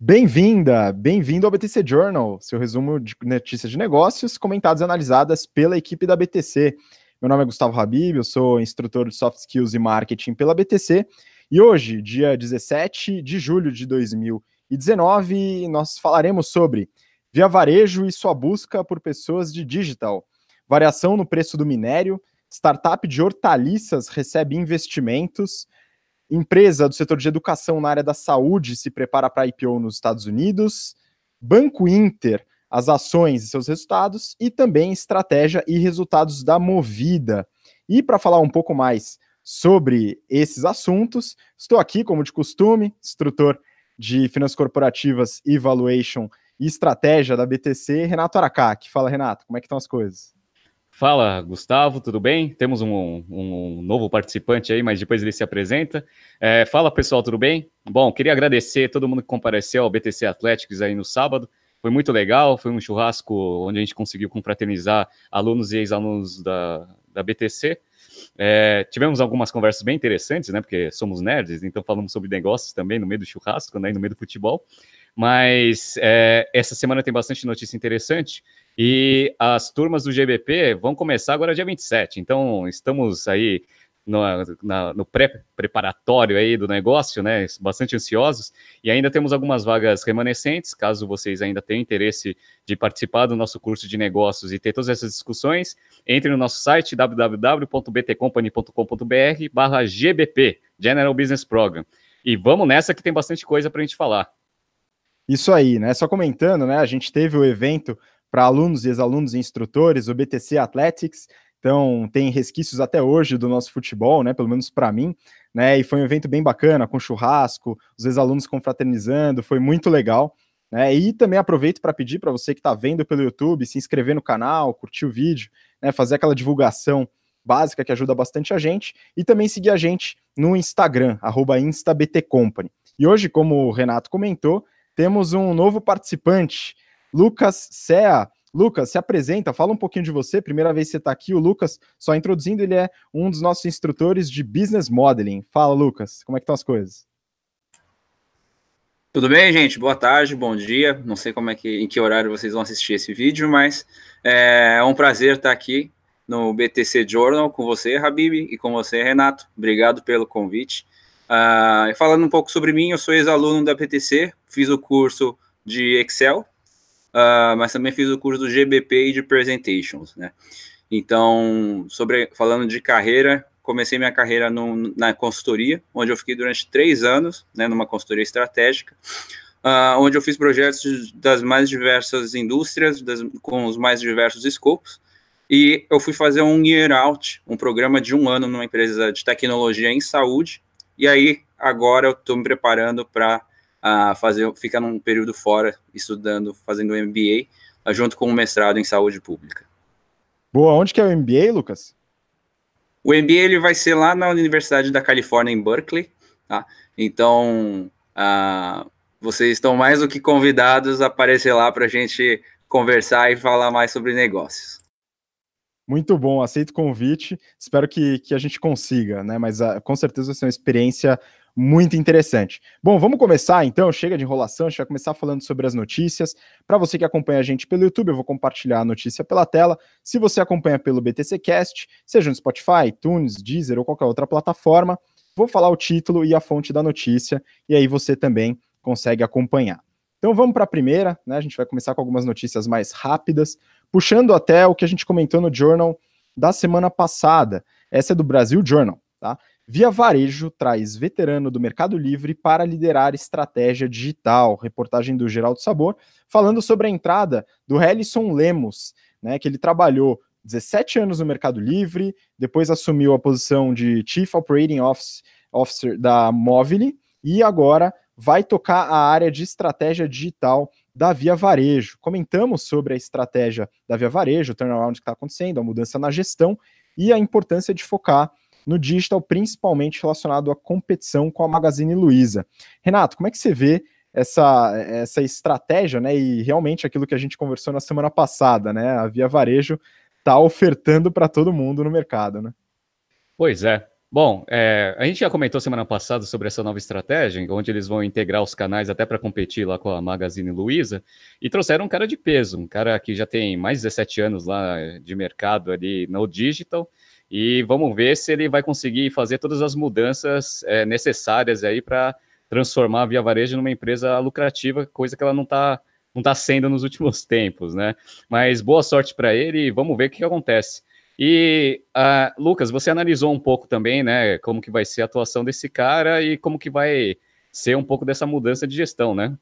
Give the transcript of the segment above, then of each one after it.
Bem-vinda, bem-vindo ao BTC Journal, seu resumo de notícias de negócios comentadas e analisadas pela equipe da BTC. Meu nome é Gustavo Habib, eu sou instrutor de Soft Skills e Marketing pela BTC e hoje, dia 17 de julho de 2019, nós falaremos sobre Via Varejo e sua busca por pessoas de digital, variação no preço do minério, startup de hortaliças recebe investimentos, Empresa do setor de educação na área da saúde se prepara para IPO nos Estados Unidos. Banco Inter, as ações e seus resultados. E também estratégia e resultados da Movida. E para falar um pouco mais sobre esses assuntos, estou aqui, como de costume, instrutor de finanças corporativas, evaluation e estratégia da BTC, Renato Aracac. Fala, Renato, como é que estão as coisas? Fala, Gustavo, tudo bem? Temos um, um, novo participante aí, mas depois ele se apresenta. É, fala, pessoal, tudo bem? Bom, queria agradecer todo mundo que compareceu ao BTC Athletics aí no sábado. Foi muito legal, foi um churrasco onde a gente conseguiu confraternizar alunos e ex-alunos da, da BTC. É, tivemos algumas conversas bem interessantes, né? Porque somos nerds, então falamos sobre negócios também no meio do churrasco, né? no meio do futebol. Mas é, essa semana tem bastante notícia interessante. E as turmas do GBP vão começar agora dia 27. Então, estamos aí no, na, no pré-preparatório aí do negócio, né? Bastante ansiosos. E ainda temos algumas vagas remanescentes, caso vocês ainda tenham interesse de participar do nosso curso de negócios e ter todas essas discussões, entre no nosso site www.btcompany.com.br barra GBP, General Business Program. E vamos nessa que tem bastante coisa para a gente falar. Isso aí, né? Só comentando, né? A gente teve o evento para alunos e ex-alunos e instrutores, o BTC Athletics. Então, tem resquícios até hoje do nosso futebol, né? Pelo menos para mim, né? E foi um evento bem bacana, com churrasco, os ex-alunos confraternizando, foi muito legal. Né? E também aproveito para pedir para você que está vendo pelo YouTube, se inscrever no canal, curtir o vídeo, né? fazer aquela divulgação básica que ajuda bastante a gente, e também seguir a gente no Instagram, instabtcompany. E hoje, como o Renato comentou, temos um novo participante, Lucas Sea. Lucas, se apresenta, fala um pouquinho de você. Primeira vez que você está aqui, o Lucas, só introduzindo, ele é um dos nossos instrutores de Business Modeling. Fala, Lucas, como é que estão as coisas? Tudo bem, gente? Boa tarde, bom dia. Não sei como é que, em que horário vocês vão assistir esse vídeo, mas é um prazer estar aqui no BTC Journal com você, Habib, e com você, Renato. Obrigado pelo convite. Uh, falando um pouco sobre mim, eu sou ex-aluno da BTC, fiz o curso de Excel, uh, mas também fiz o curso do GBP e de Presentations, né? Então, sobre falando de carreira, comecei minha carreira no, na consultoria, onde eu fiquei durante três anos, né, numa consultoria estratégica, uh, onde eu fiz projetos das mais diversas indústrias, das, com os mais diversos escopos, e eu fui fazer um year out, um programa de um ano numa empresa de tecnologia em saúde, e aí agora eu estou me preparando para a fazer, ficar num período fora estudando, fazendo o MBA, junto com o mestrado em saúde pública. Boa, onde que é o MBA, Lucas? O MBA ele vai ser lá na Universidade da Califórnia, em Berkeley, tá? Então, uh, vocês estão mais do que convidados a aparecer lá para a gente conversar e falar mais sobre negócios. Muito bom, aceito o convite. Espero que, que a gente consiga, né? Mas uh, com certeza vai ser uma experiência muito interessante. Bom, vamos começar então, chega de enrolação, a gente vai começar falando sobre as notícias. Para você que acompanha a gente pelo YouTube, eu vou compartilhar a notícia pela tela. Se você acompanha pelo BTC Cast, seja no Spotify, iTunes, Deezer ou qualquer outra plataforma, vou falar o título e a fonte da notícia, e aí você também consegue acompanhar. Então vamos para a primeira, né? A gente vai começar com algumas notícias mais rápidas, puxando até o que a gente comentou no Journal da semana passada. Essa é do Brasil Journal, tá? Via Varejo traz veterano do Mercado Livre para liderar estratégia digital. Reportagem do Geraldo Sabor, falando sobre a entrada do Helison Lemos, né, que ele trabalhou 17 anos no Mercado Livre, depois assumiu a posição de Chief Operating Officer da Mobile e agora vai tocar a área de estratégia digital da Via Varejo. Comentamos sobre a estratégia da Via Varejo, o turnaround que está acontecendo, a mudança na gestão e a importância de focar no digital, principalmente relacionado à competição com a Magazine Luiza. Renato, como é que você vê essa, essa estratégia, né? E realmente aquilo que a gente conversou na semana passada, né? A Via Varejo está ofertando para todo mundo no mercado, né? Pois é. Bom, é, a gente já comentou semana passada sobre essa nova estratégia, onde eles vão integrar os canais até para competir lá com a Magazine Luiza, e trouxeram um cara de peso, um cara que já tem mais de 17 anos lá de mercado ali no digital, e vamos ver se ele vai conseguir fazer todas as mudanças é, necessárias aí para transformar a Via Varejo numa empresa lucrativa, coisa que ela não está não tá sendo nos últimos tempos, né? Mas boa sorte para ele e vamos ver o que, que acontece. E, uh, Lucas, você analisou um pouco também, né, como que vai ser a atuação desse cara e como que vai ser um pouco dessa mudança de gestão, né?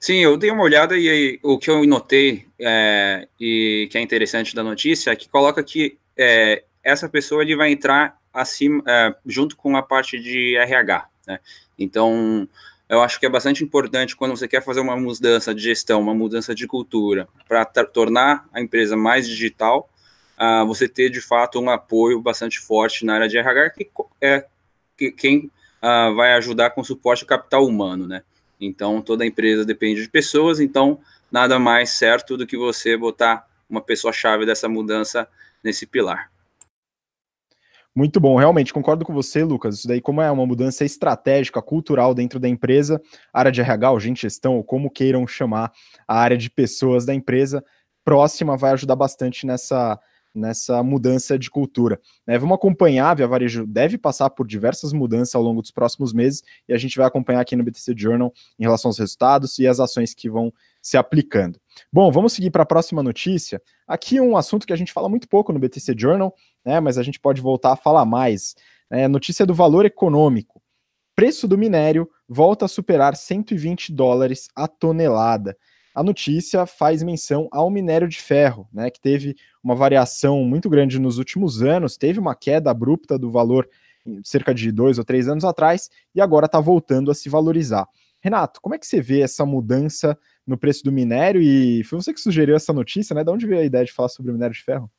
Sim, eu dei uma olhada e aí, o que eu notei é, e que é interessante da notícia é que coloca que é, essa pessoa ele vai entrar acima, é, junto com a parte de RH, né? Então, eu acho que é bastante importante quando você quer fazer uma mudança de gestão, uma mudança de cultura, para tornar a empresa mais digital, uh, você ter de fato um apoio bastante forte na área de RH, que é que, quem uh, vai ajudar com suporte capital humano, né? Então, toda empresa depende de pessoas, então nada mais certo do que você botar uma pessoa-chave dessa mudança nesse pilar. Muito bom, realmente concordo com você, Lucas. Isso daí, como é uma mudança estratégica, cultural dentro da empresa, área de RH, ou gente gestão, ou como queiram chamar a área de pessoas da empresa, próxima vai ajudar bastante nessa, nessa mudança de cultura. Né? Vamos acompanhar, a Via Varejo deve passar por diversas mudanças ao longo dos próximos meses e a gente vai acompanhar aqui no BTC Journal em relação aos resultados e as ações que vão se aplicando. Bom, vamos seguir para a próxima notícia. Aqui um assunto que a gente fala muito pouco no BTC Journal, né, mas a gente pode voltar a falar mais. É notícia do valor econômico. Preço do minério volta a superar 120 dólares a tonelada a notícia faz menção ao minério de ferro, né, que teve uma variação muito grande nos últimos anos, teve uma queda abrupta do valor cerca de dois ou três anos atrás e agora está voltando a se valorizar. Renato, como é que você vê essa mudança no preço do minério? E foi você que sugeriu essa notícia, né? De onde veio a ideia de falar sobre o minério de ferro?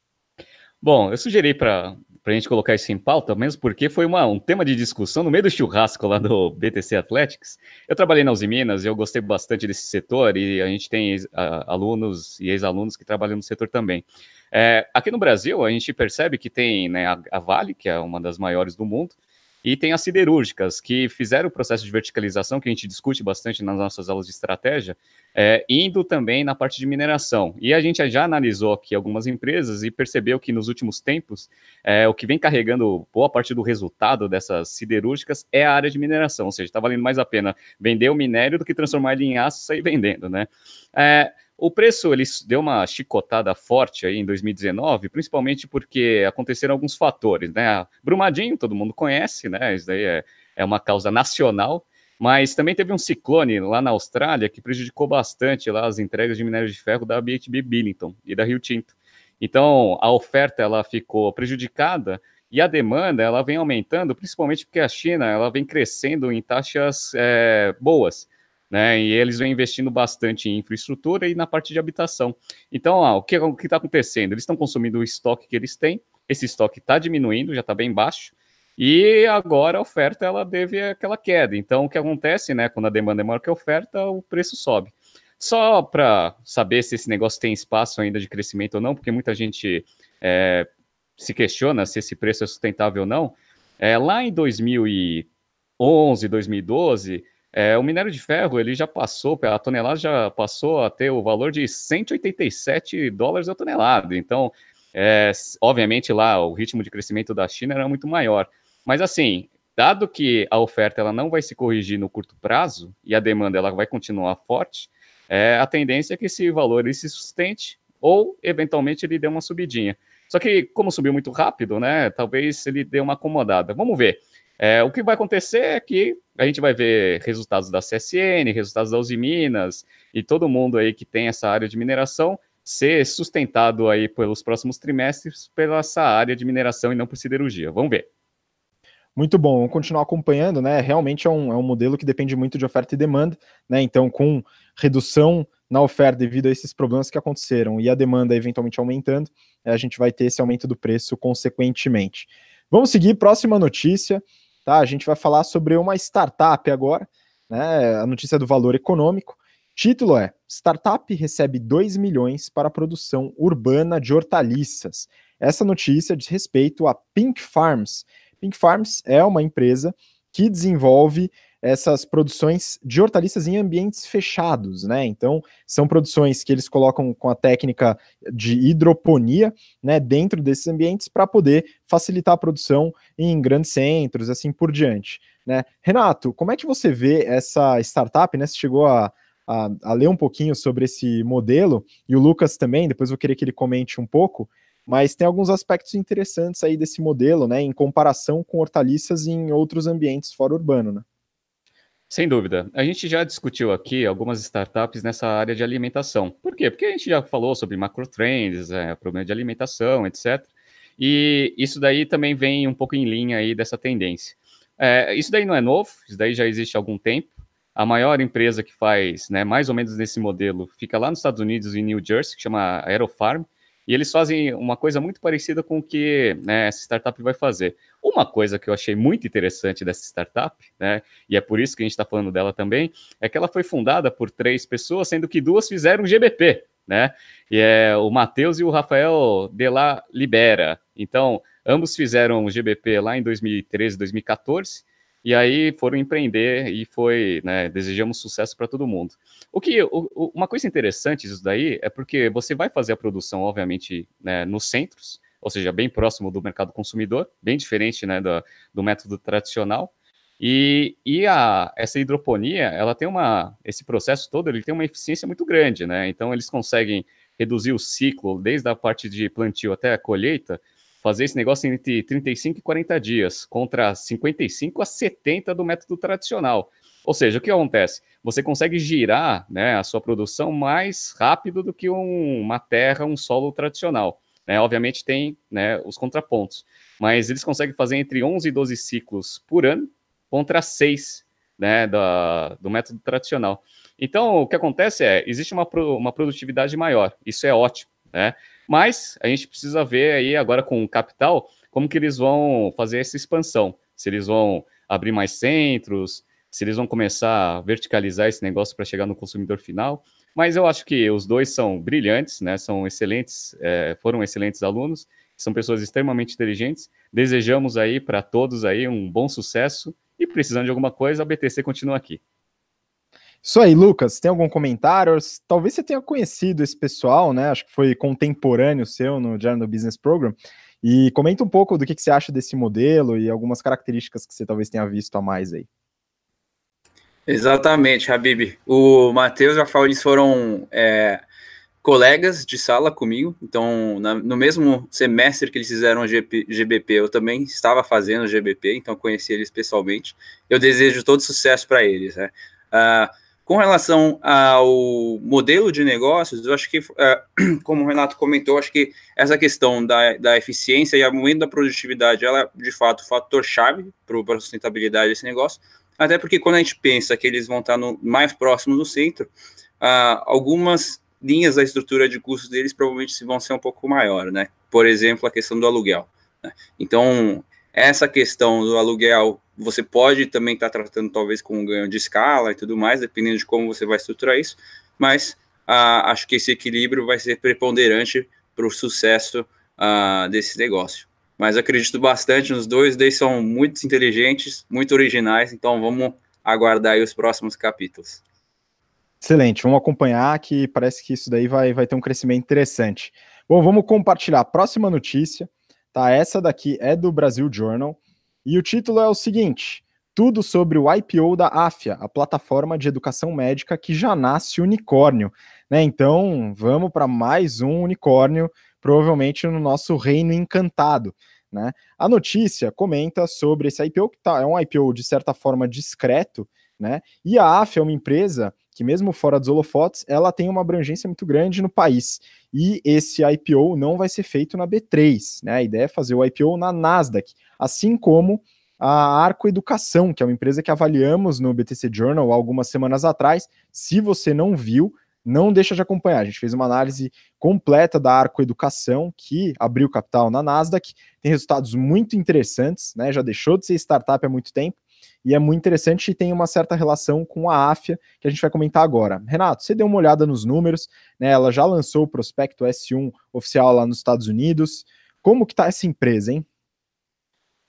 Bom, eu sugeri para a gente colocar isso em pauta, mesmo porque foi uma, um tema de discussão no meio do churrasco lá do BTC Athletics. Eu trabalhei na Uzi Minas e eu gostei bastante desse setor e a gente tem a, alunos e ex-alunos que trabalham no setor também. É, aqui no Brasil, a gente percebe que tem né, a, a Vale, que é uma das maiores do mundo, e tem as siderúrgicas, que fizeram o processo de verticalização, que a gente discute bastante nas nossas aulas de estratégia, é, indo também na parte de mineração. E a gente já analisou aqui algumas empresas e percebeu que nos últimos tempos, é, o que vem carregando boa parte do resultado dessas siderúrgicas é a área de mineração, ou seja, está valendo mais a pena vender o minério do que transformar ele em aço e sair vendendo, né? É, o preço ele deu uma chicotada forte aí em 2019, principalmente porque aconteceram alguns fatores, né? Brumadinho, todo mundo conhece, né? Isso daí é, é uma causa nacional, mas também teve um ciclone lá na Austrália que prejudicou bastante lá as entregas de minério de ferro da BHP Billington e da Rio Tinto. Então, a oferta ela ficou prejudicada e a demanda ela vem aumentando, principalmente porque a China ela vem crescendo em taxas é, boas né? E eles vêm investindo bastante em infraestrutura e na parte de habitação. Então, o que o está acontecendo? Eles estão consumindo o estoque que eles têm, esse estoque está diminuindo, já está bem baixo, e agora a oferta ela deve aquela queda. Então, o que acontece, né? Quando a demanda é maior que a oferta, o preço sobe. Só para saber se esse negócio tem espaço ainda de crescimento ou não, porque muita gente é, se questiona se esse preço é sustentável ou não. É, lá em 2011, 2012, é, o minério de ferro ele já passou, a tonelada já passou a ter o valor de 187 dólares a tonelada. Então, é, obviamente lá o ritmo de crescimento da China era muito maior. Mas assim, dado que a oferta ela não vai se corrigir no curto prazo e a demanda ela vai continuar forte, é, a tendência é que esse valor ele se sustente ou eventualmente ele dê uma subidinha. Só que como subiu muito rápido, né? Talvez ele dê uma acomodada. Vamos ver. É, o que vai acontecer é que a gente vai ver resultados da CSN, resultados da Uzi Minas e todo mundo aí que tem essa área de mineração ser sustentado aí pelos próximos trimestres pela essa área de mineração e não por siderurgia. Vamos ver. Muito bom, vamos continuar acompanhando, né? Realmente é um, é um modelo que depende muito de oferta e demanda, né? Então, com redução na oferta devido a esses problemas que aconteceram e a demanda eventualmente aumentando, a gente vai ter esse aumento do preço consequentemente. Vamos seguir, próxima notícia. Tá? A gente vai falar sobre uma startup agora, né? A notícia do valor econômico. Título é: Startup recebe 2 milhões para a produção urbana de hortaliças. Essa notícia diz respeito a Pink Farms. Pink Farms é uma empresa que desenvolve essas produções de hortaliças em ambientes fechados, né? Então, são produções que eles colocam com a técnica de hidroponia, né, dentro desses ambientes para poder facilitar a produção em grandes centros, assim por diante, né? Renato, como é que você vê essa startup, né? Você chegou a, a, a ler um pouquinho sobre esse modelo e o Lucas também, depois eu queria que ele comente um pouco mas tem alguns aspectos interessantes aí desse modelo, né, em comparação com hortaliças em outros ambientes fora urbano, né? Sem dúvida. A gente já discutiu aqui algumas startups nessa área de alimentação. Por quê? Porque a gente já falou sobre macro trends, é, problema de alimentação, etc. E isso daí também vem um pouco em linha aí dessa tendência. É, isso daí não é novo, isso daí já existe há algum tempo. A maior empresa que faz, né, mais ou menos nesse modelo, fica lá nos Estados Unidos, em New Jersey, que chama Aerofarm. E eles fazem uma coisa muito parecida com o que né, essa startup vai fazer. Uma coisa que eu achei muito interessante dessa startup, né, e é por isso que a gente está falando dela também, é que ela foi fundada por três pessoas, sendo que duas fizeram GBP, né? E é o Matheus e o Rafael de la Libera. Então, ambos fizeram o GBP lá em 2013, 2014 e aí foram empreender e foi, né, desejamos sucesso para todo mundo. O que, o, uma coisa interessante disso daí é porque você vai fazer a produção, obviamente, né, nos centros, ou seja, bem próximo do mercado consumidor, bem diferente, né, do, do método tradicional. E, e a, essa hidroponia, ela tem uma, esse processo todo, ele tem uma eficiência muito grande, né? Então eles conseguem reduzir o ciclo desde a parte de plantio até a colheita fazer esse negócio entre 35 e 40 dias, contra 55 a 70 do método tradicional. Ou seja, o que acontece? Você consegue girar né, a sua produção mais rápido do que um, uma terra, um solo tradicional. Né? Obviamente tem né, os contrapontos, mas eles conseguem fazer entre 11 e 12 ciclos por ano contra 6 né, da, do método tradicional. Então, o que acontece é, existe uma, uma produtividade maior, isso é ótimo, né? Mas a gente precisa ver aí agora com o capital como que eles vão fazer essa expansão. Se eles vão abrir mais centros, se eles vão começar a verticalizar esse negócio para chegar no consumidor final. Mas eu acho que os dois são brilhantes, né? São excelentes, é, foram excelentes alunos, são pessoas extremamente inteligentes. Desejamos aí para todos aí um bom sucesso e precisando de alguma coisa, a BTC continua aqui. Isso aí, Lucas, tem algum comentário? Talvez você tenha conhecido esse pessoal, né? Acho que foi contemporâneo seu no Journal Business Program. E comenta um pouco do que, que você acha desse modelo e algumas características que você talvez tenha visto a mais aí. Exatamente, Habib. O Matheus e o Rafael, eles foram é, colegas de sala comigo, então na, no mesmo semestre que eles fizeram o GP, GBP, eu também estava fazendo o GBP, então conheci eles pessoalmente. Eu desejo todo sucesso para eles. Né? Uh, com relação ao modelo de negócios, eu acho que, é, como o Renato comentou, acho que essa questão da, da eficiência e aumento da produtividade, ela é, de fato, fator-chave para a sustentabilidade desse negócio, até porque quando a gente pensa que eles vão estar no, mais próximo do centro, uh, algumas linhas da estrutura de custos deles provavelmente vão ser um pouco maior, né? Por exemplo, a questão do aluguel. Né? Então, essa questão do aluguel você pode também estar tá tratando talvez com um ganho de escala e tudo mais, dependendo de como você vai estruturar isso, mas ah, acho que esse equilíbrio vai ser preponderante para o sucesso ah, desse negócio. Mas acredito bastante nos dois, eles são muito inteligentes, muito originais, então vamos aguardar os próximos capítulos. Excelente, vamos acompanhar que parece que isso daí vai, vai ter um crescimento interessante. Bom, vamos compartilhar a próxima notícia, tá? Essa daqui é do Brasil Journal. E o título é o seguinte: tudo sobre o IPO da AFIA, a plataforma de educação médica que já nasce unicórnio. Né? Então, vamos para mais um unicórnio, provavelmente no nosso reino encantado. Né? A notícia comenta sobre esse IPO, que tá, é um IPO de certa forma discreto, né? e a AFIA é uma empresa que mesmo fora dos holofotes, ela tem uma abrangência muito grande no país. E esse IPO não vai ser feito na B3, né? A ideia é fazer o IPO na Nasdaq, assim como a Arco Educação, que é uma empresa que avaliamos no BTC Journal algumas semanas atrás. Se você não viu, não deixa de acompanhar. A gente fez uma análise completa da Arco Educação, que abriu capital na Nasdaq, tem resultados muito interessantes, né? Já deixou de ser startup há muito tempo e é muito interessante e tem uma certa relação com a AFIA, que a gente vai comentar agora. Renato, você deu uma olhada nos números, né? Ela já lançou o prospecto S1 oficial lá nos Estados Unidos. Como que tá essa empresa, hein?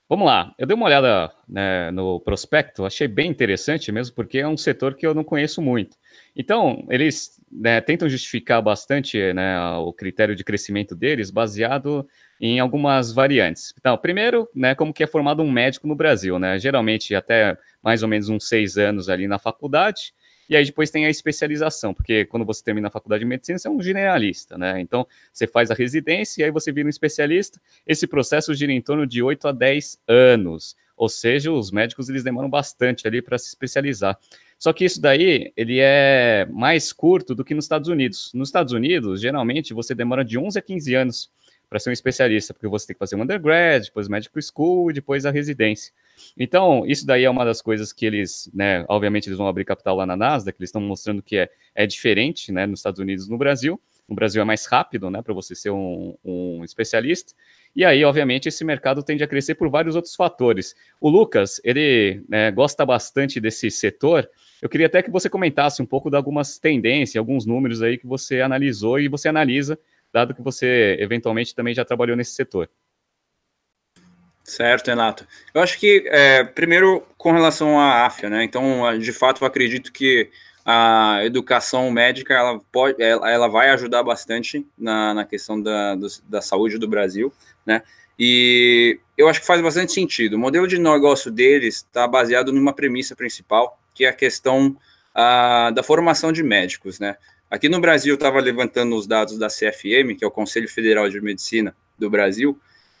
Vamos lá, eu dei uma olhada né, no prospecto, achei bem interessante mesmo, porque é um setor que eu não conheço muito. Então, eles né, tentam justificar bastante né, o critério de crescimento deles baseado em algumas variantes. Então, primeiro, né, como que é formado um médico no Brasil, né? Geralmente até mais ou menos uns seis anos ali na faculdade, e aí depois tem a especialização, porque quando você termina a faculdade de medicina, você é um generalista, né? Então, você faz a residência e aí você vira um especialista. Esse processo gira em torno de 8 a 10 anos. Ou seja, os médicos eles demoram bastante ali para se especializar. Só que isso daí, ele é mais curto do que nos Estados Unidos. Nos Estados Unidos, geralmente, você demora de 11 a 15 anos para ser um especialista, porque você tem que fazer um undergrad, depois medical school, depois a residência. Então, isso daí é uma das coisas que eles, né, obviamente eles vão abrir capital lá na Nasdaq, eles estão mostrando que é, é diferente, né, nos Estados Unidos e no Brasil. No Brasil é mais rápido, né, para você ser um, um especialista. E aí, obviamente, esse mercado tende a crescer por vários outros fatores. O Lucas, ele né, gosta bastante desse setor. Eu queria até que você comentasse um pouco de algumas tendências, alguns números aí que você analisou e você analisa, dado que você eventualmente também já trabalhou nesse setor. Certo, Renato. Eu acho que, é, primeiro, com relação à AFIA, né? Então, de fato, eu acredito que a educação médica ela, pode, ela, ela vai ajudar bastante na, na questão da, do, da saúde do Brasil, né? E eu acho que faz bastante sentido. O modelo de negócio deles está baseado numa premissa principal, que é a questão a, da formação de médicos, né? Aqui no Brasil, eu estava levantando os dados da CFM, que é o Conselho Federal de Medicina do Brasil,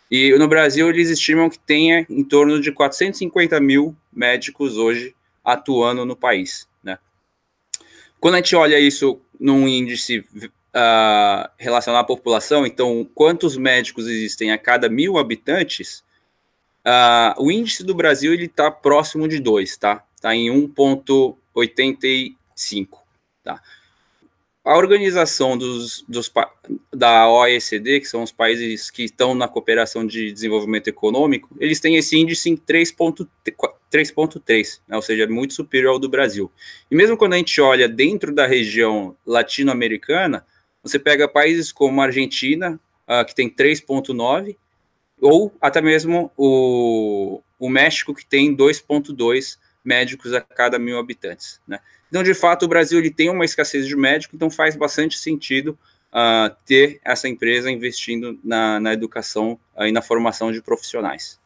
e no Brasil, eles estimam que tenha em torno de 450 mil médicos hoje atuando no país. Né? Quando a gente olha isso num índice uh, relacionado à população, então, quantos médicos existem a cada mil habitantes, uh, o índice do Brasil está próximo de 2, tá? Está em 1,85. Tá? A organização dos, dos, da OECD, que são os países que estão na cooperação de desenvolvimento econômico, eles têm esse índice em 3,3, né, ou seja, muito superior ao do Brasil. E mesmo quando a gente olha dentro da região latino-americana, você pega países como a Argentina, uh, que tem 3,9, ou até mesmo o, o México, que tem 2,2 médicos a cada mil habitantes. Né? Então, de fato, o Brasil ele tem uma escassez de médico, então faz bastante sentido uh, ter essa empresa investindo na, na educação uh, e na formação de profissionais.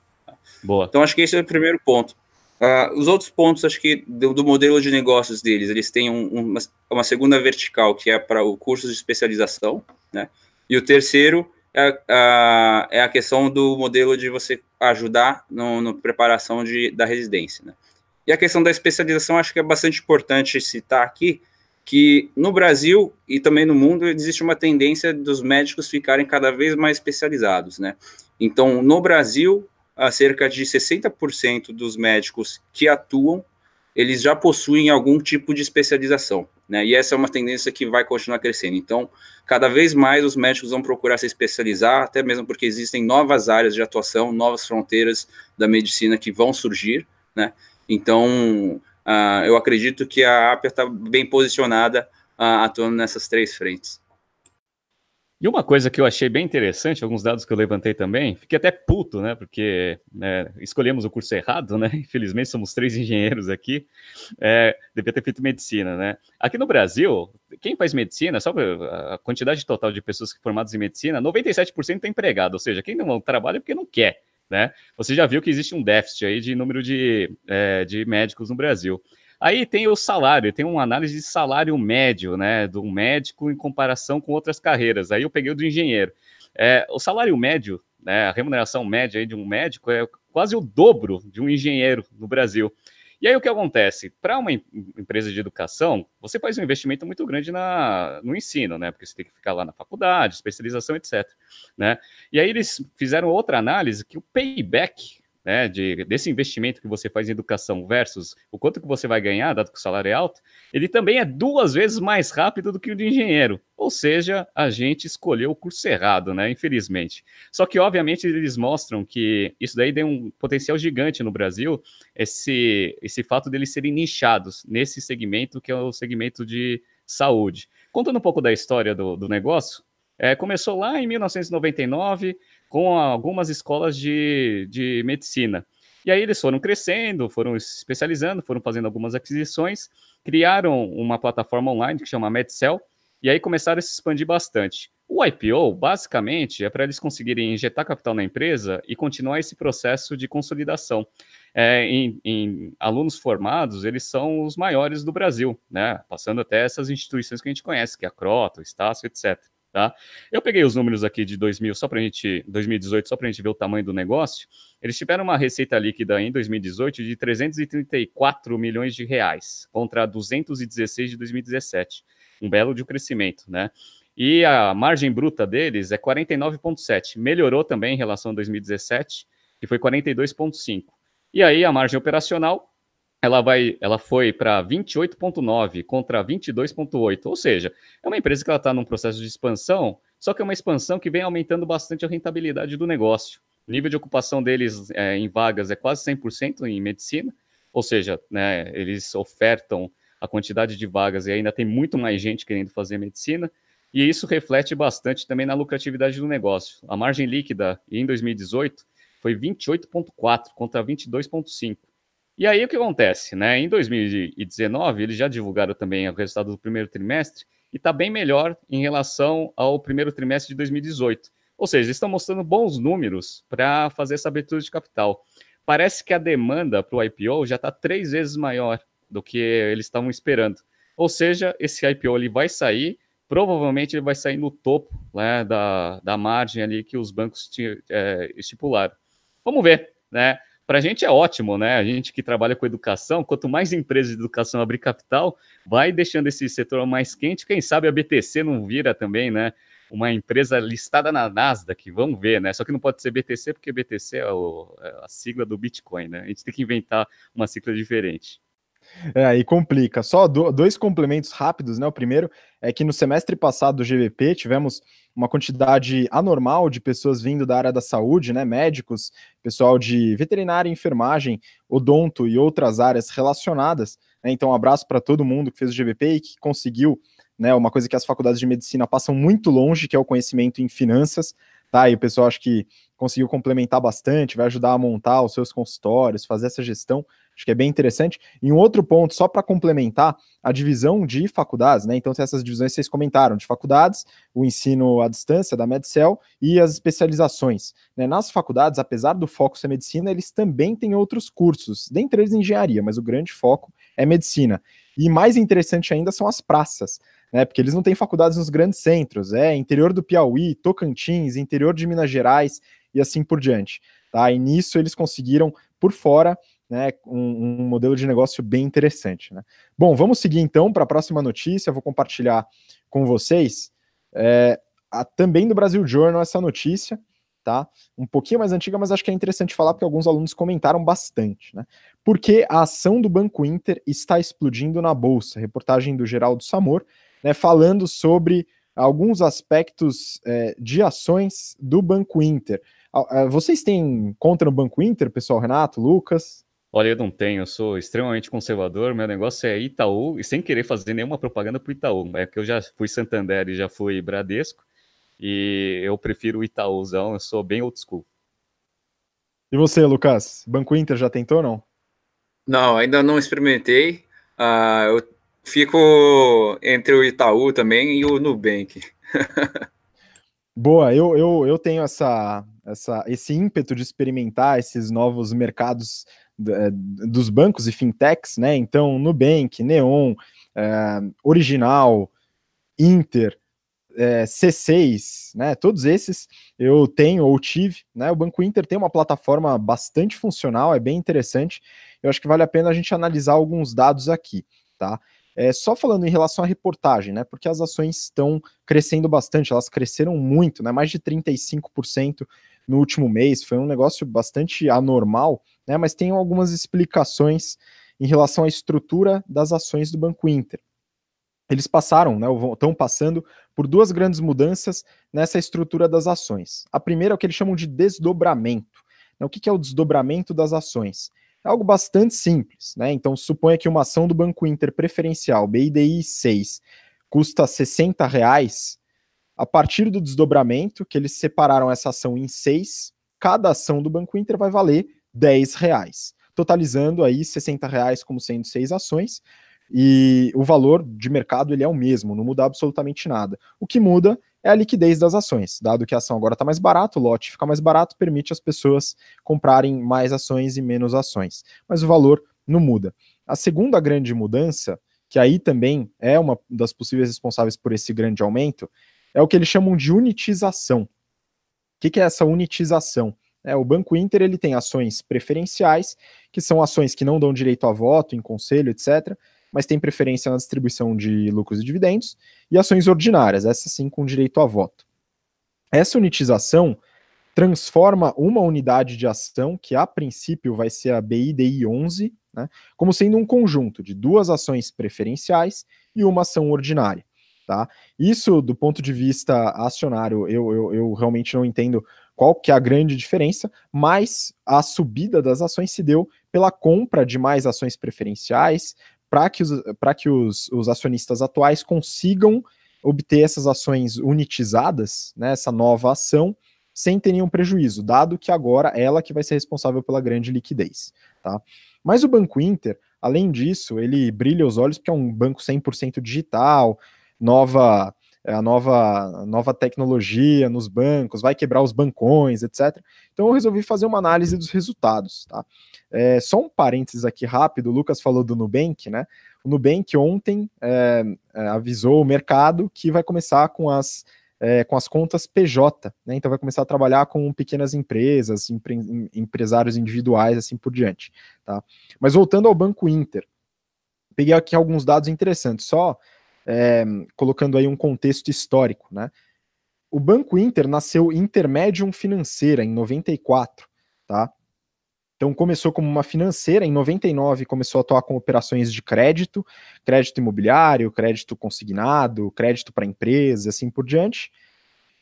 Boa. Então, acho que esse é o primeiro ponto. Uh, os outros pontos, acho que do, do, modelo de negócios deles, eles têm um, uma, uma, segunda vertical, que é para o curso de especialização, né? E o terceiro é, a, é a questão do modelo de você ajudar na preparação de, da residência, né? E a questão da especialização, acho que é bastante importante citar aqui, que no Brasil e também no mundo existe uma tendência dos médicos ficarem cada vez mais especializados, né? Então, no Brasil, cerca de 60% dos médicos que atuam, eles já possuem algum tipo de especialização, né? E essa é uma tendência que vai continuar crescendo. Então, cada vez mais os médicos vão procurar se especializar, até mesmo porque existem novas áreas de atuação, novas fronteiras da medicina que vão surgir, né? Então, uh, eu acredito que a Apia está bem posicionada uh, atuando nessas três frentes. E uma coisa que eu achei bem interessante, alguns dados que eu levantei também, fiquei até puto, né? Porque né, escolhemos o curso errado, né? Infelizmente somos três engenheiros aqui. É, devia ter feito medicina, né? Aqui no Brasil, quem faz medicina, só a quantidade total de pessoas formadas em medicina, 97% está empregado, ou seja, quem não trabalha é porque não quer né? Você já viu que existe um déficit aí de número de, é, de médicos no Brasil. Aí tem o salário, tem uma análise de salário médio, né, do médico em comparação com outras carreiras. Aí eu peguei o do engenheiro. É, o salário médio, né, a remuneração média aí de um médico é quase o dobro de um engenheiro no Brasil. E aí o que acontece? Para uma empresa de educação, você faz um investimento muito grande na, no ensino, né? Porque você tem que ficar lá na faculdade, especialização, etc. Né? E aí eles fizeram outra análise que o payback né, de, desse investimento que você faz em educação versus o quanto que você vai ganhar, dado que o salário é alto, ele também é duas vezes mais rápido do que o de engenheiro. Ou seja, a gente escolheu o curso errado, né? Infelizmente. Só que, obviamente, eles mostram que isso daí tem um potencial gigante no Brasil, esse, esse fato deles serem nichados nesse segmento que é o segmento de saúde. Contando um pouco da história do, do negócio, é, começou lá em 1999, com algumas escolas de, de medicina. E aí eles foram crescendo, foram se especializando, foram fazendo algumas aquisições, criaram uma plataforma online que chama MedCell, e aí começaram a se expandir bastante. O IPO, basicamente, é para eles conseguirem injetar capital na empresa e continuar esse processo de consolidação. É, em, em, alunos formados, eles são os maiores do Brasil, né? Passando até essas instituições que a gente conhece, que é a Crota, o Estácio, etc. Tá? Eu peguei os números aqui de 2000, só para gente, 2018, só para a gente ver o tamanho do negócio. Eles tiveram uma receita líquida em 2018 de 334 milhões de reais contra 216 de 2017, um belo de um crescimento, né? E a margem bruta deles é 49,7, melhorou também em relação a 2017, que foi 42,5. E aí a margem operacional ela vai, ela foi para 28,9 contra 22,8, ou seja, é uma empresa que ela está num processo de expansão, só que é uma expansão que vem aumentando bastante a rentabilidade do negócio. O nível de ocupação deles é, em vagas é quase 100% em medicina, ou seja, né, eles ofertam a quantidade de vagas e ainda tem muito mais gente querendo fazer medicina, e isso reflete bastante também na lucratividade do negócio. A margem líquida em 2018 foi 28,4 contra 22,5. E aí o que acontece? Né? Em 2019, eles já divulgaram também o resultado do primeiro trimestre e está bem melhor em relação ao primeiro trimestre de 2018. Ou seja, estão mostrando bons números para fazer essa abertura de capital. Parece que a demanda para o IPO já está três vezes maior do que eles estavam esperando. Ou seja, esse IPO ele vai sair, provavelmente ele vai sair no topo né, da, da margem ali que os bancos é, estipularam. Vamos ver, né? Para a gente é ótimo, né? A gente que trabalha com educação, quanto mais empresas de educação abrir capital, vai deixando esse setor mais quente. Quem sabe a BTC não vira também, né? Uma empresa listada na Nasdaq, vamos ver, né? Só que não pode ser BTC, porque BTC é, o, é a sigla do Bitcoin, né? A gente tem que inventar uma sigla diferente. É, aí complica. Só do, dois complementos rápidos, né? O primeiro é que no semestre passado do GVP tivemos uma quantidade anormal de pessoas vindo da área da saúde, né? Médicos, pessoal de veterinária, enfermagem, odonto e outras áreas relacionadas. Né? Então, um abraço para todo mundo que fez o GVP e que conseguiu, né? Uma coisa que as faculdades de medicina passam muito longe, que é o conhecimento em finanças. Tá, e o pessoal acho que conseguiu complementar bastante, vai ajudar a montar os seus consultórios, fazer essa gestão. Acho que é bem interessante. E um outro ponto, só para complementar, a divisão de faculdades, né? Então, essas divisões vocês comentaram, de faculdades, o ensino à distância da Medcel e as especializações. Né? Nas faculdades, apesar do foco ser medicina, eles também têm outros cursos, dentre eles engenharia, mas o grande foco é medicina. E mais interessante ainda são as praças. Né, porque eles não têm faculdades nos grandes centros, é interior do Piauí, Tocantins, interior de Minas Gerais e assim por diante. Tá? E nisso eles conseguiram, por fora, né, um, um, modelo de negócio bem interessante. Né? Bom, vamos seguir então para a próxima notícia. vou compartilhar com vocês é, a, também do Brasil Journal essa notícia, tá? Um pouquinho mais antiga, mas acho que é interessante falar porque alguns alunos comentaram bastante, né? Porque a ação do Banco Inter está explodindo na bolsa. Reportagem do Geraldo Samor, né, falando sobre alguns aspectos é, de ações do Banco Inter. Vocês têm conta no Banco Inter, pessoal? Renato, Lucas? Olha, eu não tenho, eu sou extremamente conservador, meu negócio é Itaú, e sem querer fazer nenhuma propaganda para o Itaú. É que eu já fui Santander e já fui Bradesco, e eu prefiro o Itaúzão, eu sou bem old school. E você, Lucas? Banco Inter já tentou ou não? Não, ainda não experimentei. Uh, eu fico entre o Itaú também e o Nubank. Boa, eu, eu, eu tenho essa, essa, esse ímpeto de experimentar esses novos mercados dos bancos e fintechs, né? Então, Nubank, Neon, é, Original, Inter, é, C6, né? Todos esses eu tenho ou tive, né? O Banco Inter tem uma plataforma bastante funcional, é bem interessante. Eu acho que vale a pena a gente analisar alguns dados aqui, tá? É, só falando em relação à reportagem, né? Porque as ações estão crescendo bastante, elas cresceram muito, né? Mais de 35% no último mês, foi um negócio bastante anormal, né? Mas tem algumas explicações em relação à estrutura das ações do Banco Inter. Eles passaram, né, estão passando por duas grandes mudanças nessa estrutura das ações. A primeira é o que eles chamam de desdobramento. Né? O que é o desdobramento das ações? É algo bastante simples, né? Então, suponha que uma ação do Banco Inter preferencial, BIDI 6, custa 60 reais, a partir do desdobramento, que eles separaram essa ação em seis, cada ação do Banco Inter vai valer 10 reais, totalizando aí 60 reais como sendo seis ações, e o valor de mercado ele é o mesmo, não muda absolutamente nada. O que muda é a liquidez das ações, dado que a ação agora está mais barata, o lote fica mais barato, permite as pessoas comprarem mais ações e menos ações, mas o valor não muda. A segunda grande mudança, que aí também é uma das possíveis responsáveis por esse grande aumento, é o que eles chamam de unitização. O que, que é essa unitização? É, o Banco Inter ele tem ações preferenciais, que são ações que não dão direito a voto em conselho, etc., mas tem preferência na distribuição de lucros e dividendos, e ações ordinárias, essas sim com direito a voto. Essa unitização transforma uma unidade de ação, que a princípio vai ser a BIDI 11, né, como sendo um conjunto de duas ações preferenciais e uma ação ordinária. Tá? Isso, do ponto de vista acionário, eu, eu, eu realmente não entendo qual que é a grande diferença, mas a subida das ações se deu pela compra de mais ações preferenciais, para que, os, que os, os acionistas atuais consigam obter essas ações unitizadas, né, essa nova ação, sem ter nenhum prejuízo, dado que agora ela que vai ser responsável pela grande liquidez. Tá? Mas o Banco Inter, além disso, ele brilha os olhos porque é um banco 100% digital, nova é a nova, nova tecnologia nos bancos, vai quebrar os bancões, etc. Então eu resolvi fazer uma análise dos resultados. Tá? É, só um parênteses aqui rápido, o Lucas falou do Nubank, né? O Nubank ontem é, é avisou o mercado que vai começar com as, é, com as contas PJ, né? Então vai começar a trabalhar com pequenas empresas, empre, empresários individuais, assim por diante. Tá? Mas voltando ao Banco Inter, peguei aqui alguns dados interessantes. Só é, colocando aí um contexto histórico, né? O Banco Inter nasceu Intermedium Financeira em 94, tá? Então começou como uma financeira, em 99 começou a atuar com operações de crédito, crédito imobiliário, crédito consignado, crédito para empresas, assim por diante.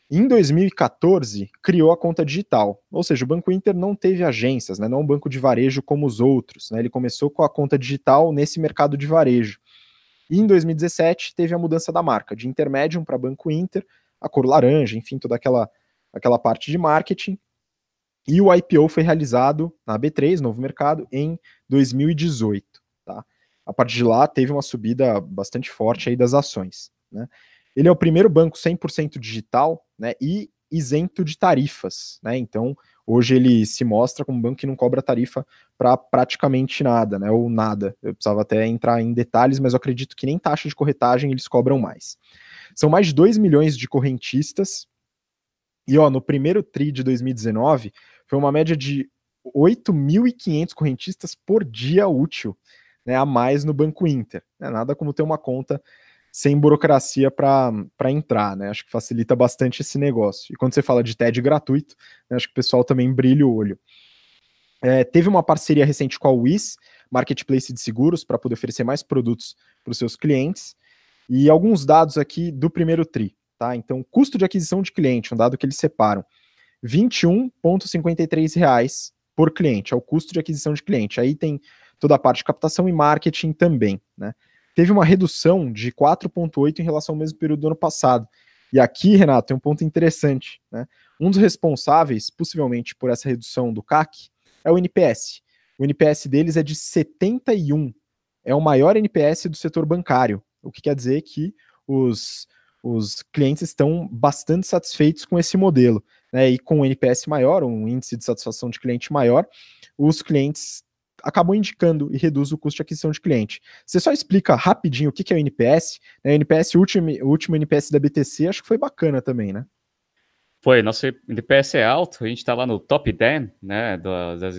Em 2014, criou a conta digital, ou seja, o Banco Inter não teve agências, né, não é um banco de varejo como os outros. Né, ele começou com a conta digital nesse mercado de varejo. E em 2017 teve a mudança da marca, de Intermedium para Banco Inter, a cor laranja, enfim, toda aquela, aquela parte de marketing. E o IPO foi realizado na B3, Novo Mercado, em 2018. Tá? A partir de lá teve uma subida bastante forte aí das ações. Né? Ele é o primeiro banco 100% digital né, e isento de tarifas. Né? Então, Hoje ele se mostra como um banco que não cobra tarifa para praticamente nada, né? Ou nada. Eu precisava até entrar em detalhes, mas eu acredito que nem taxa de corretagem eles cobram mais. São mais de 2 milhões de correntistas. E ó, no primeiro TRI de 2019, foi uma média de 8.500 correntistas por dia útil, né, a mais no Banco Inter. É nada como ter uma conta sem burocracia para entrar, né? Acho que facilita bastante esse negócio. E quando você fala de TED gratuito, né, acho que o pessoal também brilha o olho. É, teve uma parceria recente com a WIS, Marketplace de Seguros, para poder oferecer mais produtos para os seus clientes. E alguns dados aqui do primeiro TRI. Tá? Então, custo de aquisição de cliente, um dado que eles separam, R$ 21,53 por cliente, é o custo de aquisição de cliente. Aí tem toda a parte de captação e marketing também. Né? Teve uma redução de 4,8 em relação ao mesmo período do ano passado. E aqui, Renato, tem um ponto interessante. Né? Um dos responsáveis, possivelmente, por essa redução do CAC é o NPS. O NPS deles é de 71. É o maior NPS do setor bancário, o que quer dizer que os, os clientes estão bastante satisfeitos com esse modelo. Né? E com o NPS maior, um índice de satisfação de cliente maior, os clientes acabou indicando e reduz o custo de aquisição de cliente. Você só explica rapidinho o que, é o NPS. Né? O NPS, o último, o último NPS da BTC, acho que foi bacana também, né? Foi, nosso NPS é alto, a gente está lá no top 10 né, das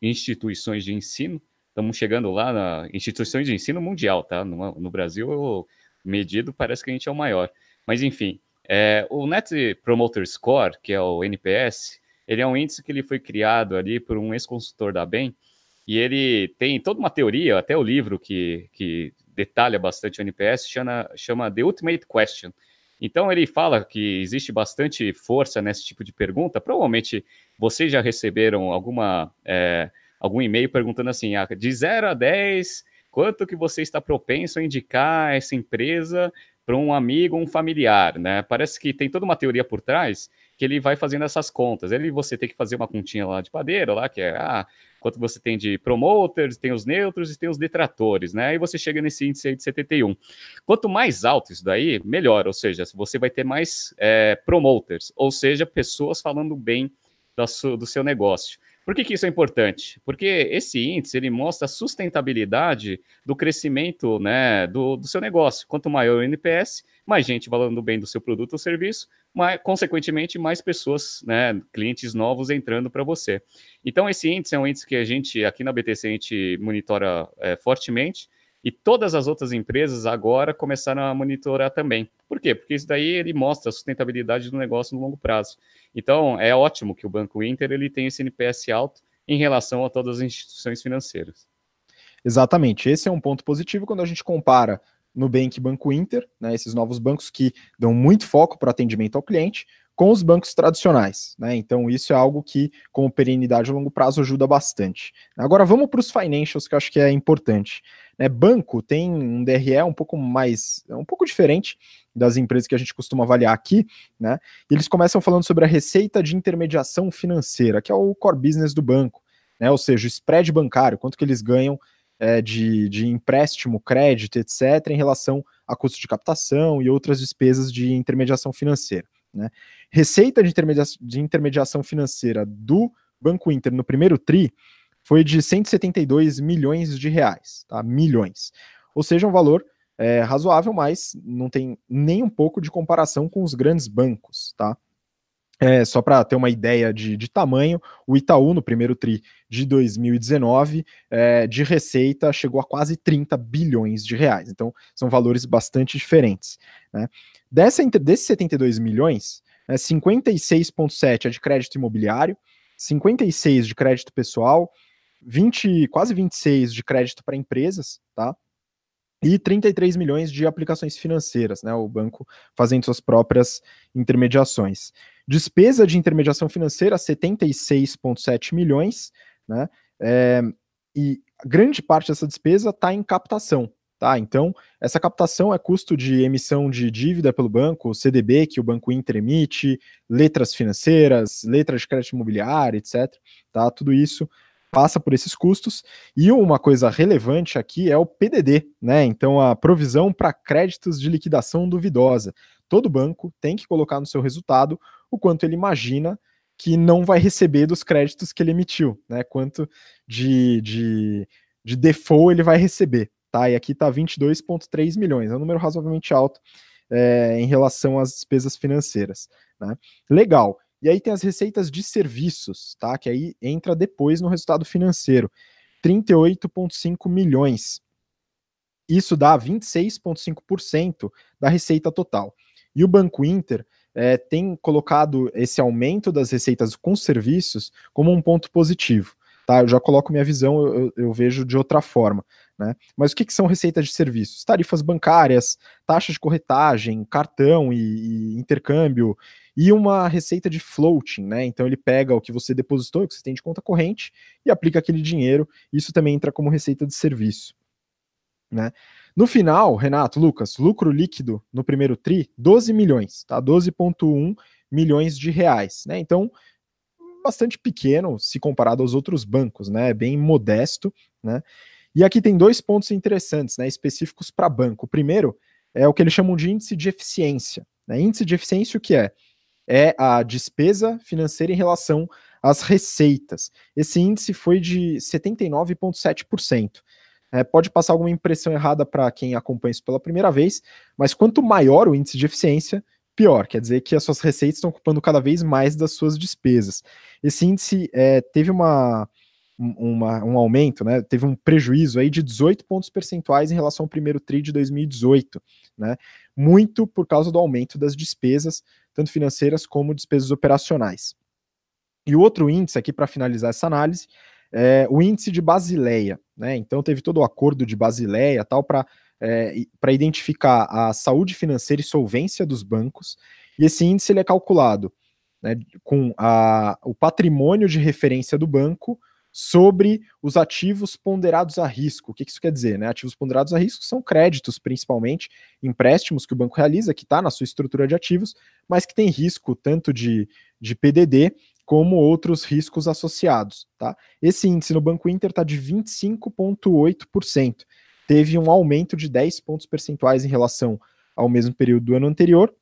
instituições de ensino. Estamos chegando lá na instituições de ensino mundial, tá? No, no Brasil, medido, parece que a gente é o maior. Mas enfim, é, o Net Promoter Score, que é o NPS, ele é um índice que ele foi criado ali por um ex-consultor da BEM, e ele tem toda uma teoria, até o livro que, que detalha bastante o NPS, chama, chama The Ultimate Question. Então ele fala que existe bastante força nesse tipo de pergunta. Provavelmente vocês já receberam alguma, é, algum e-mail perguntando assim, ah, de 0 a 10, quanto que você está propenso a indicar essa empresa para um amigo, um familiar, né? Parece que tem toda uma teoria por trás que ele vai fazendo essas contas. Ele você tem que fazer uma continha lá de padeiro, lá que é ah, quanto você tem de promoters, tem os neutros e tem os detratores, né? E você chega nesse índice aí de 71. Quanto mais alto isso daí, melhor. Ou seja, você vai ter mais é, promoters, ou seja, pessoas falando bem do, do seu negócio. Por que, que, isso é importante? Porque esse índice ele mostra a sustentabilidade do crescimento né, do, do seu negócio. Quanto maior o NPS, mais gente falando bem do seu produto ou serviço, mais, consequentemente, mais pessoas, né, clientes novos entrando para você. Então, esse índice é um índice que a gente, aqui na BTC, a gente monitora é, fortemente. E todas as outras empresas agora começaram a monitorar também. Por quê? Porque isso daí ele mostra a sustentabilidade do negócio no longo prazo. Então, é ótimo que o Banco Inter ele tenha esse NPS alto em relação a todas as instituições financeiras. Exatamente. Esse é um ponto positivo quando a gente compara Nubank e Banco Inter, né, esses novos bancos que dão muito foco para o atendimento ao cliente, com os bancos tradicionais. Né? Então, isso é algo que, com perenidade a longo prazo, ajuda bastante. Agora, vamos para os financials, que eu acho que é importante. Né? Banco tem um DRE um pouco mais, um pouco diferente das empresas que a gente costuma avaliar aqui, né? eles começam falando sobre a receita de intermediação financeira, que é o core business do banco, né? Ou seja, o spread bancário, quanto que eles ganham é, de, de empréstimo, crédito, etc., em relação a custo de captação e outras despesas de intermediação financeira. Né? Receita de, intermedia de intermediação financeira do Banco Inter no primeiro TRI foi de 172 milhões de reais, tá? Milhões. Ou seja, um valor é, razoável, mas não tem nem um pouco de comparação com os grandes bancos, tá? É, só para ter uma ideia de, de, tamanho, o Itaú, no primeiro TRI de 2019, é, de receita, chegou a quase 30 bilhões de reais. Então, são valores bastante diferentes. Né? Dessa, desses 72 milhões, é, 56,7 é de crédito imobiliário, 56 de crédito pessoal, 20, quase 26 de crédito para empresas, tá? e 33 milhões de aplicações financeiras, né? O banco fazendo suas próprias intermediações. Despesa de intermediação financeira, 76,7 milhões, né? É, e grande parte dessa despesa está em captação. Tá, então, essa captação é custo de emissão de dívida pelo banco, CDB, que o Banco Inter emite, letras financeiras, letras de crédito imobiliário, etc. Tá, tudo isso passa por esses custos. E uma coisa relevante aqui é o PDD, né? Então, a provisão para créditos de liquidação duvidosa. Todo banco tem que colocar no seu resultado o quanto ele imagina que não vai receber dos créditos que ele emitiu, né? Quanto de, de, de default ele vai receber, tá? E aqui está 22,3 milhões, é um número razoavelmente alto é, em relação às despesas financeiras, né? Legal. E aí tem as receitas de serviços, tá? Que aí entra depois no resultado financeiro. 38,5 milhões. Isso dá 26,5% da receita total. E o Banco Inter é, tem colocado esse aumento das receitas com serviços como um ponto positivo. Tá? Eu já coloco minha visão, eu, eu vejo de outra forma. Né? Mas o que, que, são receitas de serviços? Tarifas bancárias, taxas de corretagem, cartão e, e, intercâmbio, e uma receita de floating, né? Então ele pega o que você depositou, o que você tem de conta corrente, e aplica aquele dinheiro. Isso também entra como receita de serviço. Né? No final, Renato, Lucas, lucro líquido no primeiro TRI, 12 milhões, tá? 12,1 milhões de reais. Né? Então, bastante pequeno se comparado aos outros bancos, né? Bem modesto, né? E aqui tem dois pontos interessantes, né? Específicos para banco. O primeiro é o que eles chamam de índice de eficiência. Né? Índice de eficiência o que é? É a despesa financeira em relação às receitas. Esse índice foi de 79,7%. É, pode passar alguma impressão errada para quem acompanha isso pela primeira vez, mas quanto maior o índice de eficiência, pior, quer dizer que as suas receitas estão ocupando cada vez mais das suas despesas. Esse índice é, teve uma, uma, um aumento, né, teve um prejuízo aí de 18 pontos percentuais em relação ao primeiro TRI de 2018, né, muito por causa do aumento das despesas, tanto financeiras como despesas operacionais. E o outro índice aqui para finalizar essa análise é o índice de Basileia, né, então teve todo o acordo de Basileia tal para é, para identificar a saúde financeira e solvência dos bancos, e esse índice ele é calculado né, com a, o patrimônio de referência do banco sobre os ativos ponderados a risco. O que isso quer dizer? Né? Ativos ponderados a risco são créditos, principalmente, empréstimos que o banco realiza, que está na sua estrutura de ativos, mas que tem risco tanto de, de PDD como outros riscos associados. Tá? Esse índice no Banco Inter está de 25,8%. Teve um aumento de 10 pontos percentuais em relação ao mesmo período do ano anterior.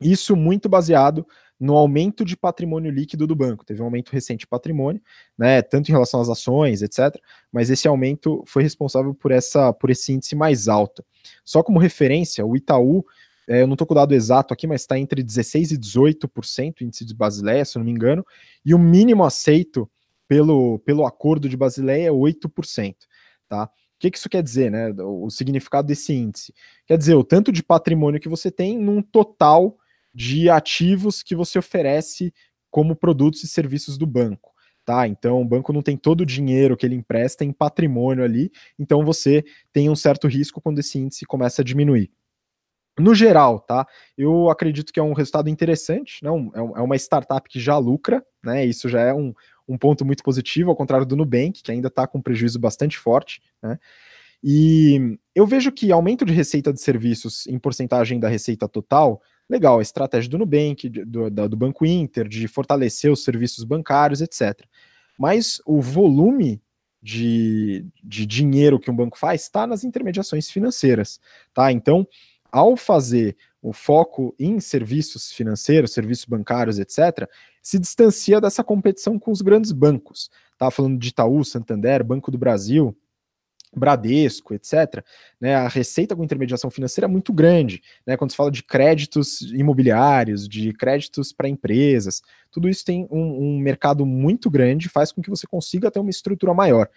Isso muito baseado no aumento de patrimônio líquido do banco. Teve um aumento recente de patrimônio, né, tanto em relação às ações, etc. Mas esse aumento foi responsável por, essa, por esse índice mais alto. Só como referência, o Itaú, é, eu não estou com o dado exato aqui, mas está entre 16% e 18% o índice de Basileia, se eu não me engano, e o mínimo aceito pelo, pelo acordo de Basileia é 8%. Tá? Que, que isso quer dizer, né? O significado desse índice? Quer dizer, o tanto de patrimônio que você tem num total de ativos que você oferece como produtos e serviços do banco. Tá, então o banco não tem todo o dinheiro que ele empresta em patrimônio ali, então você tem um certo risco quando esse índice começa a diminuir. No geral, tá? Eu acredito que é um resultado interessante, não? É, é uma startup que já lucra, né? Isso já é um, um ponto muito positivo, ao contrário do Nubank, que ainda está com um prejuízo bastante forte, né? E eu vejo que aumento de receita de serviços em porcentagem da receita total legal, a estratégia do Nubank, do, do, Banco Inter, de fortalecer os serviços bancários, etc. Mas o volume de, de dinheiro que um banco faz está nas intermediações financeiras, tá? Então, ao fazer o foco em serviços financeiros, serviços bancários, etc., se distancia dessa competição com os grandes bancos. Estava falando de Itaú, Santander, Banco do Brasil, Bradesco, etc., né, a receita com intermediação financeira é muito grande. Né, quando se fala de créditos imobiliários, de créditos para empresas, tudo isso tem um, um, mercado muito grande, faz com que você consiga ter uma estrutura maior.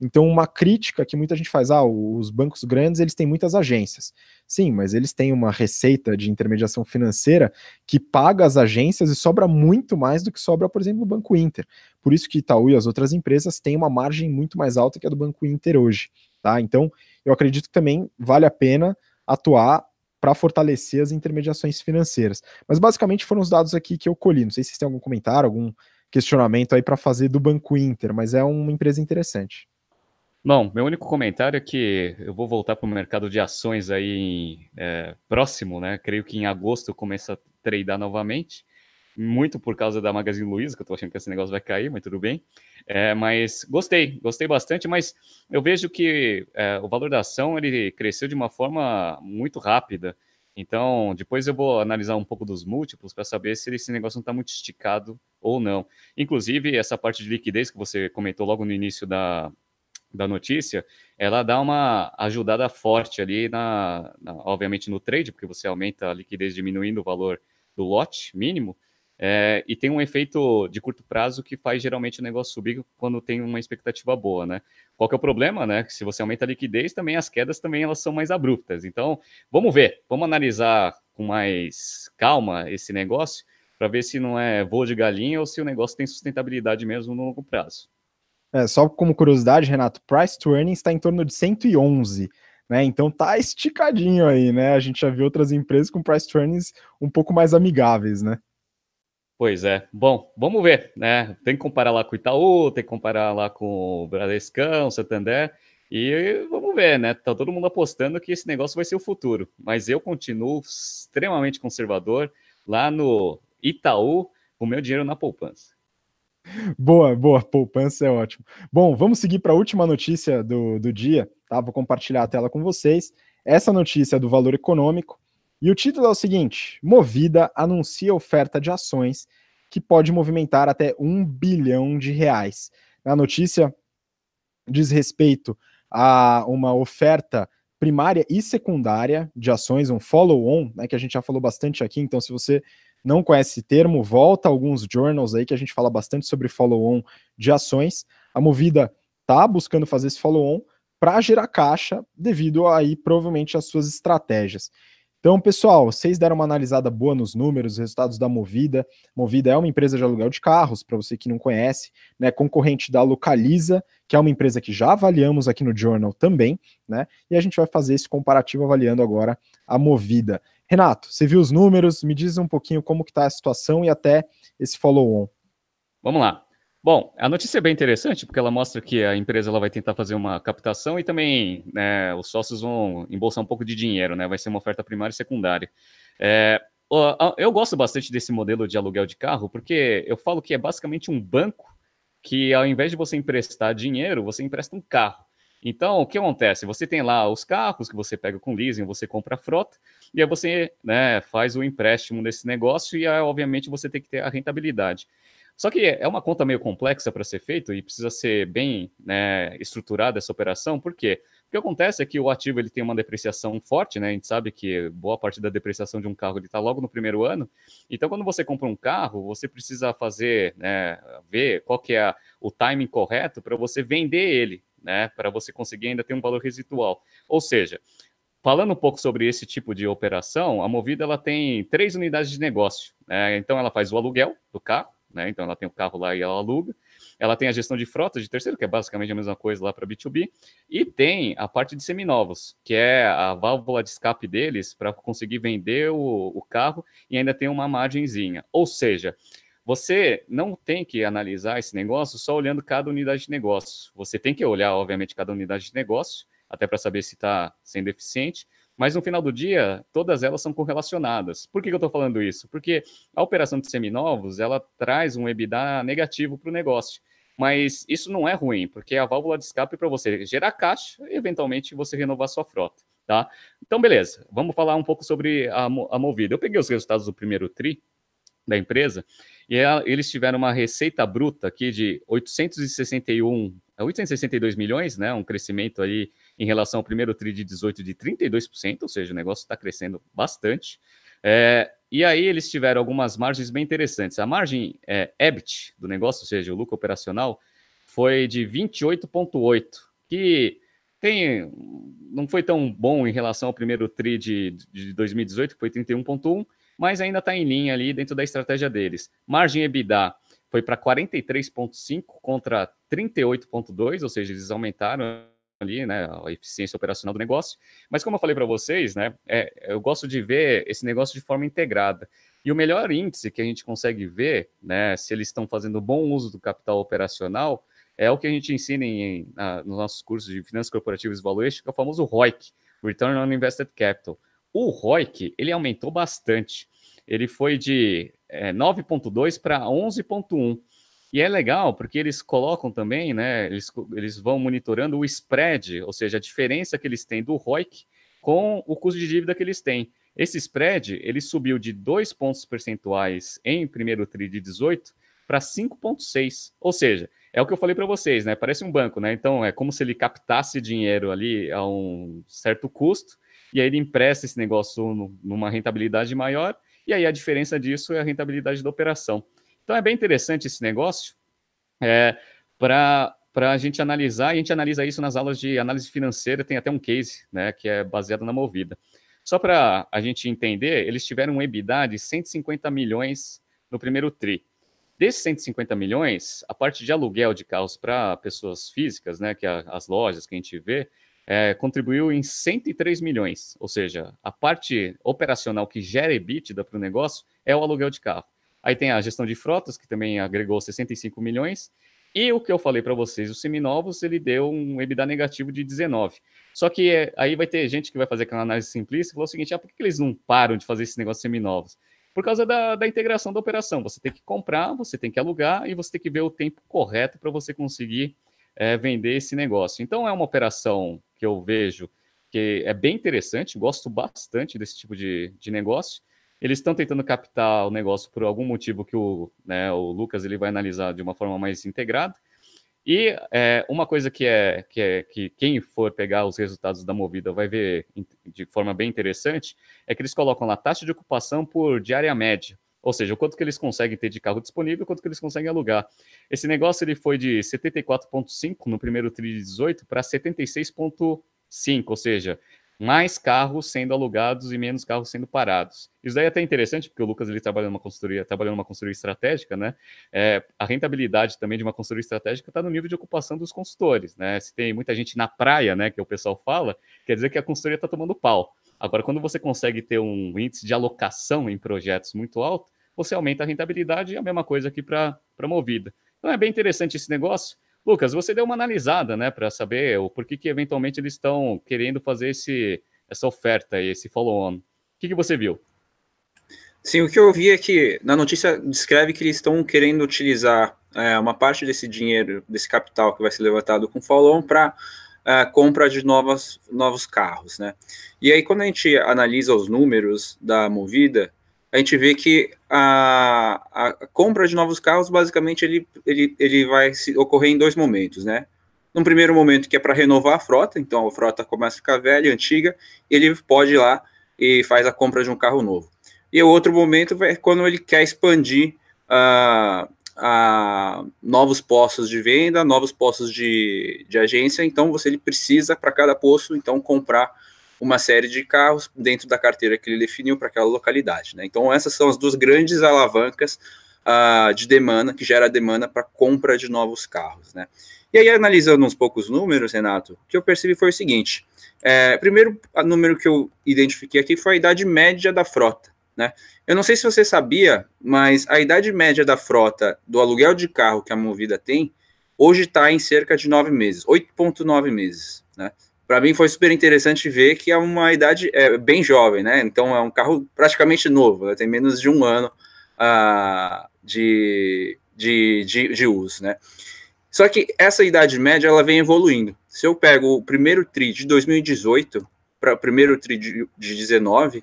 Então, uma crítica que muita gente faz, ah, os bancos grandes, eles têm muitas agências. Sim, mas eles têm uma receita de intermediação financeira que paga as agências e sobra muito mais do que sobra, por exemplo, o Banco Inter. Por isso que Itaú e as outras empresas têm uma margem muito mais alta que a do Banco Inter hoje. Tá? Então, eu acredito que também vale a pena atuar para fortalecer as intermediações financeiras. Mas basicamente foram os dados aqui que eu colhi. Não sei se vocês têm algum comentário, algum questionamento aí para fazer do Banco Inter, mas é uma empresa interessante. Bom, meu único comentário é que eu vou voltar para o mercado de ações aí é, próximo, né? Creio que em agosto começa a tradear novamente muito por causa da Magazine Luiza, que eu tô achando que esse negócio vai cair, mas tudo bem. É, mas gostei, gostei bastante, mas eu vejo que é, o valor da ação ele cresceu de uma forma muito rápida. Então, depois eu vou analisar um pouco dos múltiplos para saber se esse negócio não está muito esticado ou não. Inclusive, essa parte de liquidez que você comentou logo no início da, da notícia, ela dá uma ajudada forte ali, na, na, obviamente, no trade, porque você aumenta a liquidez diminuindo o valor do lote mínimo, é, e tem um efeito de curto prazo que faz geralmente o negócio subir quando tem uma expectativa boa, né? Qual que é o problema, né? Que se você aumenta a liquidez, também as quedas também elas são mais abruptas. Então, vamos ver, vamos analisar com mais calma esse negócio para ver se não é voo de galinha ou se o negócio tem sustentabilidade mesmo no longo prazo. É, só como curiosidade, Renato, price to earnings está em torno de 111. Né, então tá esticadinho aí, né? A gente já viu outras empresas com price to earnings um pouco mais amigáveis, né? Pois é. Bom, vamos ver, né? Tem que comparar lá com o Itaú, tem que comparar lá com o Bradescão, Santander, e vamos ver, né? Tá todo mundo apostando que esse negócio vai ser o futuro, mas eu continuo extremamente conservador lá no Itaú, o meu dinheiro na poupança. Boa, boa, poupança é ótimo. Bom, vamos seguir para a última notícia do, do dia, tá? Vou compartilhar a tela com vocês. Essa notícia é do valor econômico, e o título é o seguinte: Movida anuncia oferta de ações que pode movimentar até um bilhão de reais. A notícia diz respeito a uma oferta primária e secundária de ações, um follow-on, né, que a gente já falou bastante aqui. Então, se você não conhece esse termo, volta a alguns journals aí que a gente fala bastante sobre follow-on de ações. A Movida está buscando fazer esse follow-on para gerar caixa devido aí provavelmente às suas estratégias. Então, pessoal, vocês deram uma analisada boa nos números, os resultados da Movida. Movida é uma empresa de aluguel de carros, para você que não conhece, né? Concorrente da Localiza, que é uma empresa que já avaliamos aqui no Journal também, né? E a gente vai fazer esse comparativo avaliando agora a Movida. Renato, você viu os números? Me diz um pouquinho como que está a situação e até esse follow-on. Vamos lá. Bom, a notícia é bem interessante porque ela mostra que a empresa ela vai tentar fazer uma captação e também né, os sócios vão embolsar um pouco de dinheiro, né? Vai ser uma oferta primária e secundária. É, eu gosto bastante desse modelo de aluguel de carro porque eu falo que é basicamente um banco que ao invés de você emprestar dinheiro, você empresta um carro. Então, o que acontece? Você tem lá os carros que você pega com leasing, você compra a frota, e aí você né, faz o empréstimo nesse negócio, e aí, obviamente, você tem que ter a rentabilidade. Só que é uma conta meio complexa para ser feito e precisa ser bem né, estruturada essa operação, por quê? O que acontece é que o ativo ele tem uma depreciação forte, né? A gente sabe que boa parte da depreciação de um carro está logo no primeiro ano. Então, quando você compra um carro, você precisa fazer, né, ver qual que é o timing correto para você vender ele, né? Para você conseguir ainda ter um valor residual. Ou seja, falando um pouco sobre esse tipo de operação, a Movida ela tem três unidades de negócio. Né? Então, ela faz o aluguel do carro né? Então ela tem o carro lá e ela aluga. Ela tem a gestão de frotas de terceiro, que é basicamente a mesma coisa lá para B2B, e tem a parte de seminovos, que é a válvula de escape deles para conseguir vender o, o carro e ainda tem uma margenzinha. Ou seja, você não tem que analisar esse negócio só olhando cada unidade de negócio. Você tem que olhar, obviamente, cada unidade de negócio, até para saber se está sendo eficiente, mas no final do dia, todas elas são correlacionadas. Por que, que eu estou falando isso? Porque a operação de seminovos, ela traz um EBITDA negativo para o negócio. Mas isso não é ruim, porque é a válvula de escape para você gerar caixa e, eventualmente, você renovar sua frota. Tá? Então, beleza. Vamos falar um pouco sobre a, a Movida. Eu peguei os resultados do primeiro TRI da empresa e eles tiveram uma receita bruta aqui de 861, 862 milhões, né? Um crescimento aí em relação ao primeiro TRI de 18 de 32%, ou seja, o negócio está crescendo bastante. É, e aí eles tiveram algumas margens bem interessantes. A margem é, EBIT do negócio, ou seja, o lucro operacional, foi de 28,8%, que tem, não foi tão bom em relação ao primeiro TRI de, de 2018, que foi 31,1%, mas ainda está em linha ali dentro da estratégia deles. Margem EBITDA foi para 43,5% contra 38,2%, ou seja, eles aumentaram ali, né, a eficiência operacional do negócio. Mas como eu falei para vocês, né, é, eu gosto de ver esse negócio de forma integrada. E o melhor índice que a gente consegue ver, né, se eles estão fazendo bom uso do capital operacional, é o que a gente ensina em, na, nos nossos cursos de Finanças Corporativas e Valuation, que é o famoso ROIC, Return on Invested Capital. O ROIC, ele aumentou bastante. Ele foi de é, 9,2 para 11,1. E é legal porque eles colocam também, né? Eles, eles vão monitorando o spread, ou seja, a diferença que eles têm do ROIC com o custo de dívida que eles têm. Esse spread ele subiu de 2 pontos percentuais em primeiro TRI de 18 para 5,6. Ou seja, é o que eu falei para vocês, né? Parece um banco, né? Então é como se ele captasse dinheiro ali a um certo custo e aí ele empresta esse negócio numa rentabilidade maior e aí a diferença disso é a rentabilidade da operação. Então é bem interessante esse negócio é, para a gente analisar, e a gente analisa isso nas aulas de análise financeira, tem até um case né, que é baseado na Movida. Só para a gente entender, eles tiveram um EBITDA de 150 milhões no primeiro TRI. Desses 150 milhões, a parte de aluguel de carros para pessoas físicas, né, que é as lojas que a gente vê, é, contribuiu em 103 milhões. Ou seja, a parte operacional que gera EBITDA para o negócio é o aluguel de carro. Aí tem a gestão de frotas, que também agregou 65 milhões. E o que eu falei para vocês, os seminovos, ele deu um EBITDA negativo de 19. Só que é, aí vai ter gente que vai fazer aquela análise simplista e falou o seguinte: ah, por que, que eles não param de fazer esse negócio de seminovos? Por causa da, da integração da operação. Você tem que comprar, você tem que alugar e você tem que ver o tempo correto para você conseguir é, vender esse negócio. Então é uma operação que eu vejo que é bem interessante, gosto bastante desse tipo de, de negócio. Eles estão tentando captar o negócio por algum motivo que o, né, o Lucas ele vai analisar de uma forma mais integrada. E é, uma coisa que é, que é que quem for pegar os resultados da Movida vai ver de forma bem interessante é que eles colocam lá taxa de ocupação por diária média, ou seja, o quanto que eles conseguem ter de carro disponível, quanto que eles conseguem alugar. Esse negócio ele foi de 74,5 no primeiro TRI de 18 para 76,5, ou seja, mais carros sendo alugados e menos carros sendo parados. Isso daí é até interessante, porque o Lucas ele trabalha numa consultoria, trabalhando numa consultoria estratégica, né? É, a rentabilidade também de uma consultoria estratégica está no nível de ocupação dos consultores, né? Se tem muita gente na praia, né, que o pessoal fala, quer dizer que a consultoria está tomando pau. Agora, quando você consegue ter um índice de alocação em projetos muito alto, você aumenta a rentabilidade e a mesma coisa aqui para a Movida. Então é bem interessante esse negócio. Lucas, você deu uma analisada, né, para saber o porquê que eventualmente eles estão querendo fazer esse, essa oferta, esse follow-on. O que, que você viu? Sim, o que eu vi é que na notícia descreve que eles estão querendo utilizar é, uma parte desse dinheiro, desse capital que vai ser levantado com follow-on para é, compra de novas, novos carros, né? E aí quando a gente analisa os números da Movida, a gente vê que a, a compra de novos carros, basicamente, ele, ele, ele vai se, ocorrer em dois momentos, né? Num primeiro momento, que é para renovar a frota, então a frota começa a ficar velha, antiga, ele pode ir lá e faz a compra de um carro novo. E o outro momento é quando ele quer expandir uh, uh, novos postos de venda, novos postos de, de agência, então você ele precisa, para cada posto, então, comprar uma série de carros dentro da carteira que ele definiu para aquela localidade. Né? Então, essas são as duas grandes alavancas uh, de demanda, que gera demanda para compra de novos carros. Né? E aí, analisando uns poucos números, Renato, o que eu percebi foi o seguinte: é, primeiro, número que eu identifiquei aqui foi a idade média da frota. Né? Eu não sei se você sabia, mas a idade média da frota do aluguel de carro que a Movida tem hoje está em cerca de nove meses, 8,9 meses. Né? Para mim foi super interessante ver que é uma idade é, bem jovem, né? Então é um carro praticamente novo, né? tem menos de um ano uh, de, de, de, de, uso, né? Só que essa idade média ela vem evoluindo. Se eu pego o primeiro TRI de 2018 para o primeiro TRI de, de 19,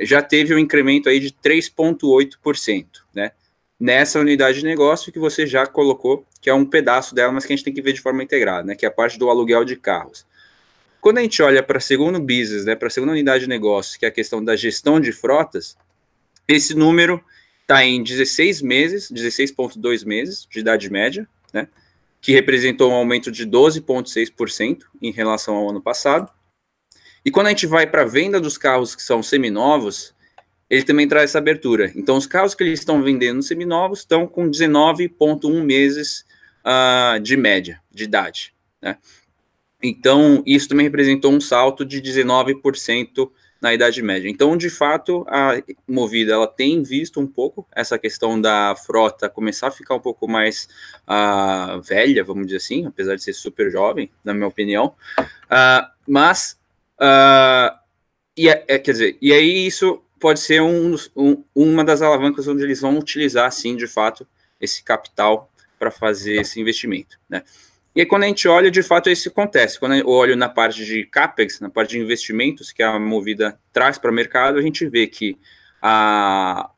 já teve um incremento aí de 3,8%, né? Nessa unidade de negócio que você já colocou, que é um pedaço dela, mas que a gente tem que ver de forma integrada, né? Que é a parte do aluguel de carros. Quando a gente olha para a segundo business, né, para a segunda unidade de negócio, que é a questão da gestão de frotas, esse número está em 16 meses, 16,2 meses de idade média, né, que representou um aumento de 12,6% em relação ao ano passado. E quando a gente vai para a venda dos carros que são seminovos, ele também traz essa abertura. Então, os carros que eles estão vendendo seminovos estão com 19,1 meses uh, de média de idade. Né? Então, isso também representou um salto de 19% na Idade Média. Então, de fato, a Movida ela tem visto um pouco essa questão da frota começar a ficar um pouco mais uh, velha, vamos dizer assim, apesar de ser super jovem, na minha opinião. Uh, mas, uh, e, é, é, quer dizer, e aí isso pode ser um, um, uma das alavancas onde eles vão utilizar, sim, de fato, esse capital para fazer esse investimento, né? E aí, quando a gente olha, de fato, isso acontece. Quando eu olho na parte de CAPEX, na parte de investimentos que a Movida traz para o mercado, a gente vê que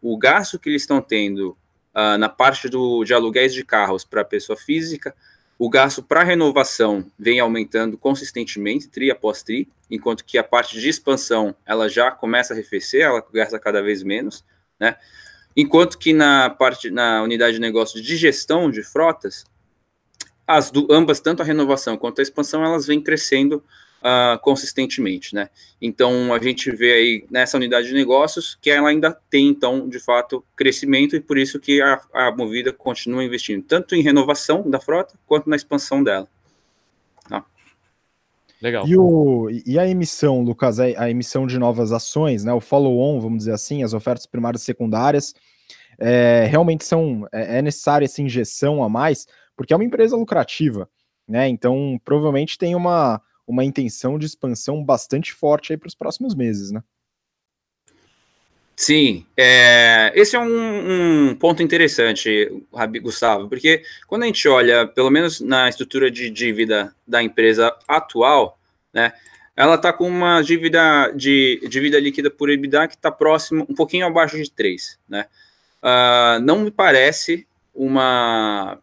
o gasto que eles estão tendo uh, na parte do, de aluguéis de carros para pessoa física, o gasto para renovação vem aumentando consistentemente, tri após tri, enquanto que a parte de expansão ela já começa a arrefecer, ela gasta cada vez menos, né? Enquanto que na parte na unidade de negócio de gestão de frotas, as do, ambas, tanto a renovação quanto a expansão, elas vêm crescendo uh, consistentemente, né? Então a gente vê aí nessa unidade de negócios que ela ainda tem, então, de fato, crescimento, e por isso que a, a Movida continua investindo tanto em renovação da frota quanto na expansão dela. Tá? Legal. E, o, e a emissão, Lucas, a, a emissão de novas ações, né? O follow-on, vamos dizer assim, as ofertas primárias e secundárias, é, realmente são é, é necessária essa injeção a mais porque é uma empresa lucrativa, né? Então, provavelmente tem uma, uma intenção de expansão bastante forte aí para os próximos meses, né? Sim, é, esse é um, um, ponto interessante, Gustavo, porque quando a gente olha, pelo menos na estrutura de dívida da empresa atual, né, ela está com uma dívida de dívida líquida por EBITDA que está próximo, um pouquinho abaixo de 3, né? Uh, não me parece uma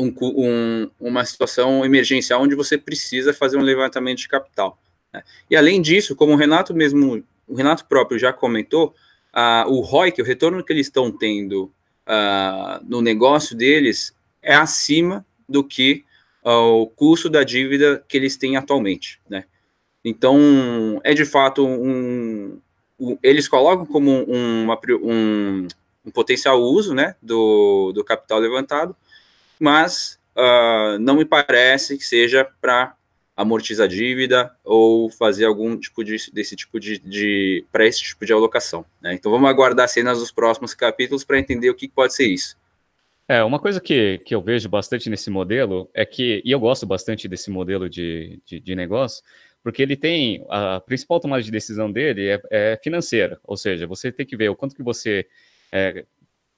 um, um, uma situação emergencial onde você precisa fazer um levantamento de capital. Né? E além disso, como o Renato mesmo, o Renato próprio já comentou, uh, o ROI, que o retorno que eles estão tendo uh, no negócio deles, é acima do que uh, o custo da dívida que eles têm atualmente. Né? Então, é de fato um, um eles colocam como um, uma, um, um potencial uso né, do, do capital levantado, mas uh, não me parece que seja para amortizar dívida ou fazer algum tipo de, desse tipo de, de para esse tipo de alocação. Né? Então vamos aguardar cenas dos próximos capítulos para entender o que pode ser isso. É, uma coisa que, que eu vejo bastante nesse modelo é que, e eu gosto bastante desse modelo de, de, de negócio, porque ele tem, a principal tomada de decisão dele é, é, financeira, ou seja, você tem que ver o quanto que você é,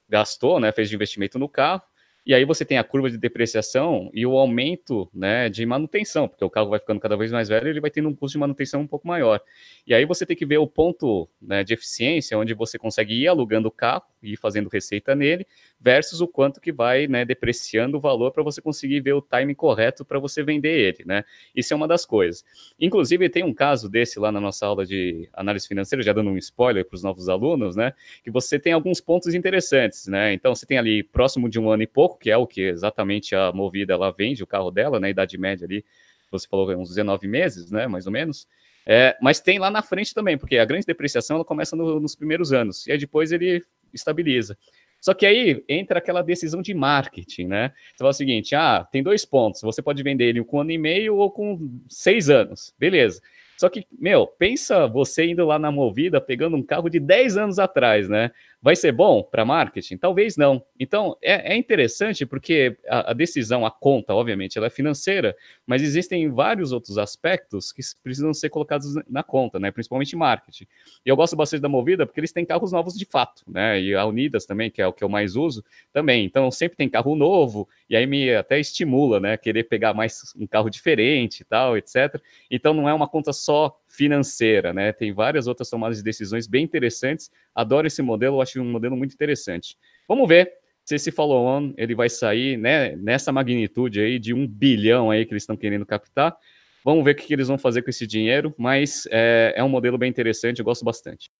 gastou, né, fez de investimento no carro, e aí você tem a curva de depreciação e o aumento né, de manutenção, porque o carro vai ficando cada vez mais velho ele vai tendo um custo de manutenção um pouco maior. E aí você tem que ver o ponto né, de eficiência, onde você consegue ir alugando o carro ir fazendo receita nele, versus o quanto que vai né, depreciando o valor para você conseguir ver o timing correto para você vender ele. Né? Isso é uma das coisas. Inclusive, tem um caso desse lá na nossa aula de análise financeira, já dando um spoiler para os novos alunos, né? Que você tem alguns pontos interessantes, né? Então, você tem ali próximo de um ano e pouco, que é o que exatamente a Movida ela vende o carro dela, na né, idade média ali, você falou uns 19 meses, né? Mais ou menos. É, mas tem lá na frente também, porque a grande depreciação ela começa no, nos primeiros anos, e aí depois ele estabiliza. Só que aí entra aquela decisão de marketing, né? Você fala o seguinte: ah, tem dois pontos. Você pode vender ele com um ano e meio ou com seis anos. Beleza. Só que, meu, pensa você indo lá na Movida, pegando um carro de 10 anos atrás, né? Vai ser bom para marketing? Talvez não. Então, é, é interessante porque a, a, decisão, a conta, obviamente, ela é financeira, mas existem vários outros aspectos que precisam ser colocados na conta, né? Principalmente marketing. E eu gosto bastante da Movida porque eles têm carros novos de fato, né? E a Unidas também, que é o que eu mais uso, também. Então, sempre tem carro novo, e aí me até estimula, né? Querer pegar mais um carro diferente e tal, etc. Então, não é uma conta só financeira, né? Tem várias outras tomadas de decisões bem interessantes. Adoro esse modelo, acho um modelo muito interessante. Vamos ver se esse follow-on ele vai sair né, nessa magnitude aí de um bilhão aí que eles estão querendo captar. Vamos ver o que, eles vão fazer com esse dinheiro, mas é, é um modelo bem interessante, eu gosto bastante.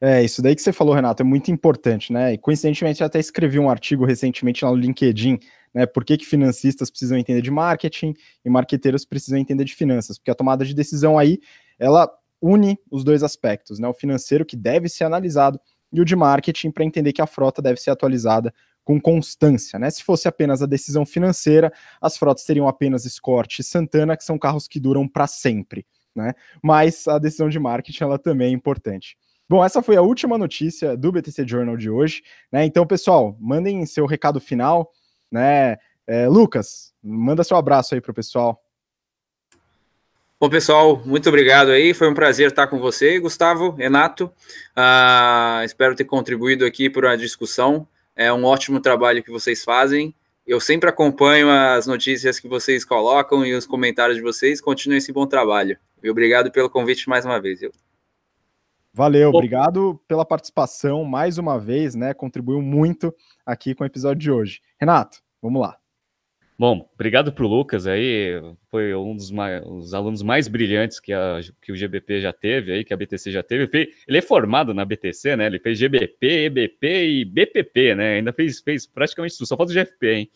É, isso daí que você falou, Renato, é muito importante, né? E coincidentemente até escrevi um artigo recentemente lá no LinkedIn, né? Por que, que financistas precisam entender de marketing e marqueteiros precisam entender de finanças? Porque a tomada de decisão aí ela une os dois aspectos, né? O financeiro que deve ser analisado e o de marketing para entender que a frota deve ser atualizada com constância, né? Se fosse apenas a decisão financeira, as frotas teriam apenas Escort e Santana, que são carros que duram para sempre, né? Mas a decisão de marketing ela também é importante. Bom, essa foi a última notícia do BTC Journal de hoje, né? Então, pessoal, mandem seu recado final, né? É, Lucas, manda seu abraço aí para o pessoal. Bom, pessoal, muito obrigado aí. Foi um prazer estar com você, Gustavo, Renato. Uh, espero ter contribuído aqui para a discussão. É um ótimo trabalho que vocês fazem. Eu sempre acompanho as notícias que vocês colocam e os comentários de vocês. Continuem esse bom trabalho. E obrigado pelo convite mais uma vez. Valeu, obrigado pela participação mais uma vez, né? Contribuiu muito aqui com o episódio de hoje. Renato, vamos lá. Bom, obrigado para o Lucas aí, foi um dos mais, alunos mais brilhantes que, a, que o GBP já teve aí, que a BTC já teve. Ele é formado na BTC, né? Ele fez GBP, EBP e BPP, né? Ainda fez, fez praticamente tudo, só falta o GFP, hein?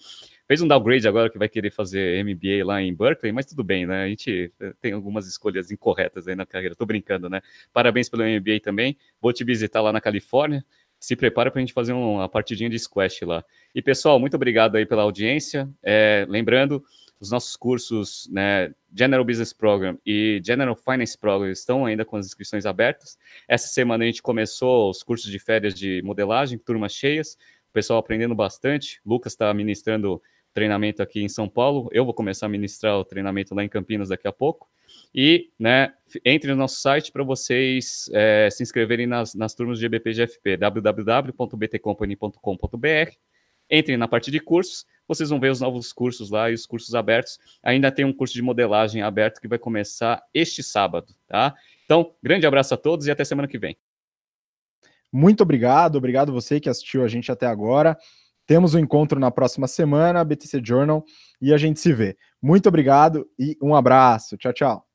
Fez um downgrade agora que vai querer fazer MBA lá em Berkeley, mas tudo bem, né? A gente tem algumas escolhas incorretas aí na carreira, tô brincando, né? Parabéns pelo MBA também. Vou te visitar lá na Califórnia se prepara para a gente fazer uma partidinha de squash lá. E pessoal, muito obrigado aí pela audiência. É, lembrando, os nossos cursos, né, General Business Program e General Finance Program estão ainda com as inscrições abertas. Essa semana a gente começou os cursos de férias de modelagem, turmas cheias, o pessoal aprendendo bastante. Lucas está ministrando treinamento aqui em São Paulo. Eu vou começar a ministrar o treinamento lá em Campinas daqui a pouco. E, né, entre no nosso site para vocês é, se inscreverem nas, nas turmas de GBP www.btcompany.com.br. Entrem na parte de cursos, vocês vão ver os novos cursos lá e os cursos abertos. Ainda tem um curso de modelagem aberto que vai começar este sábado, tá? Então, grande abraço a todos e até semana que vem. Muito obrigado, obrigado você que assistiu a gente até agora. Temos um encontro na próxima semana, BTC Journal, e a gente se vê. Muito obrigado e um abraço. Tchau, tchau.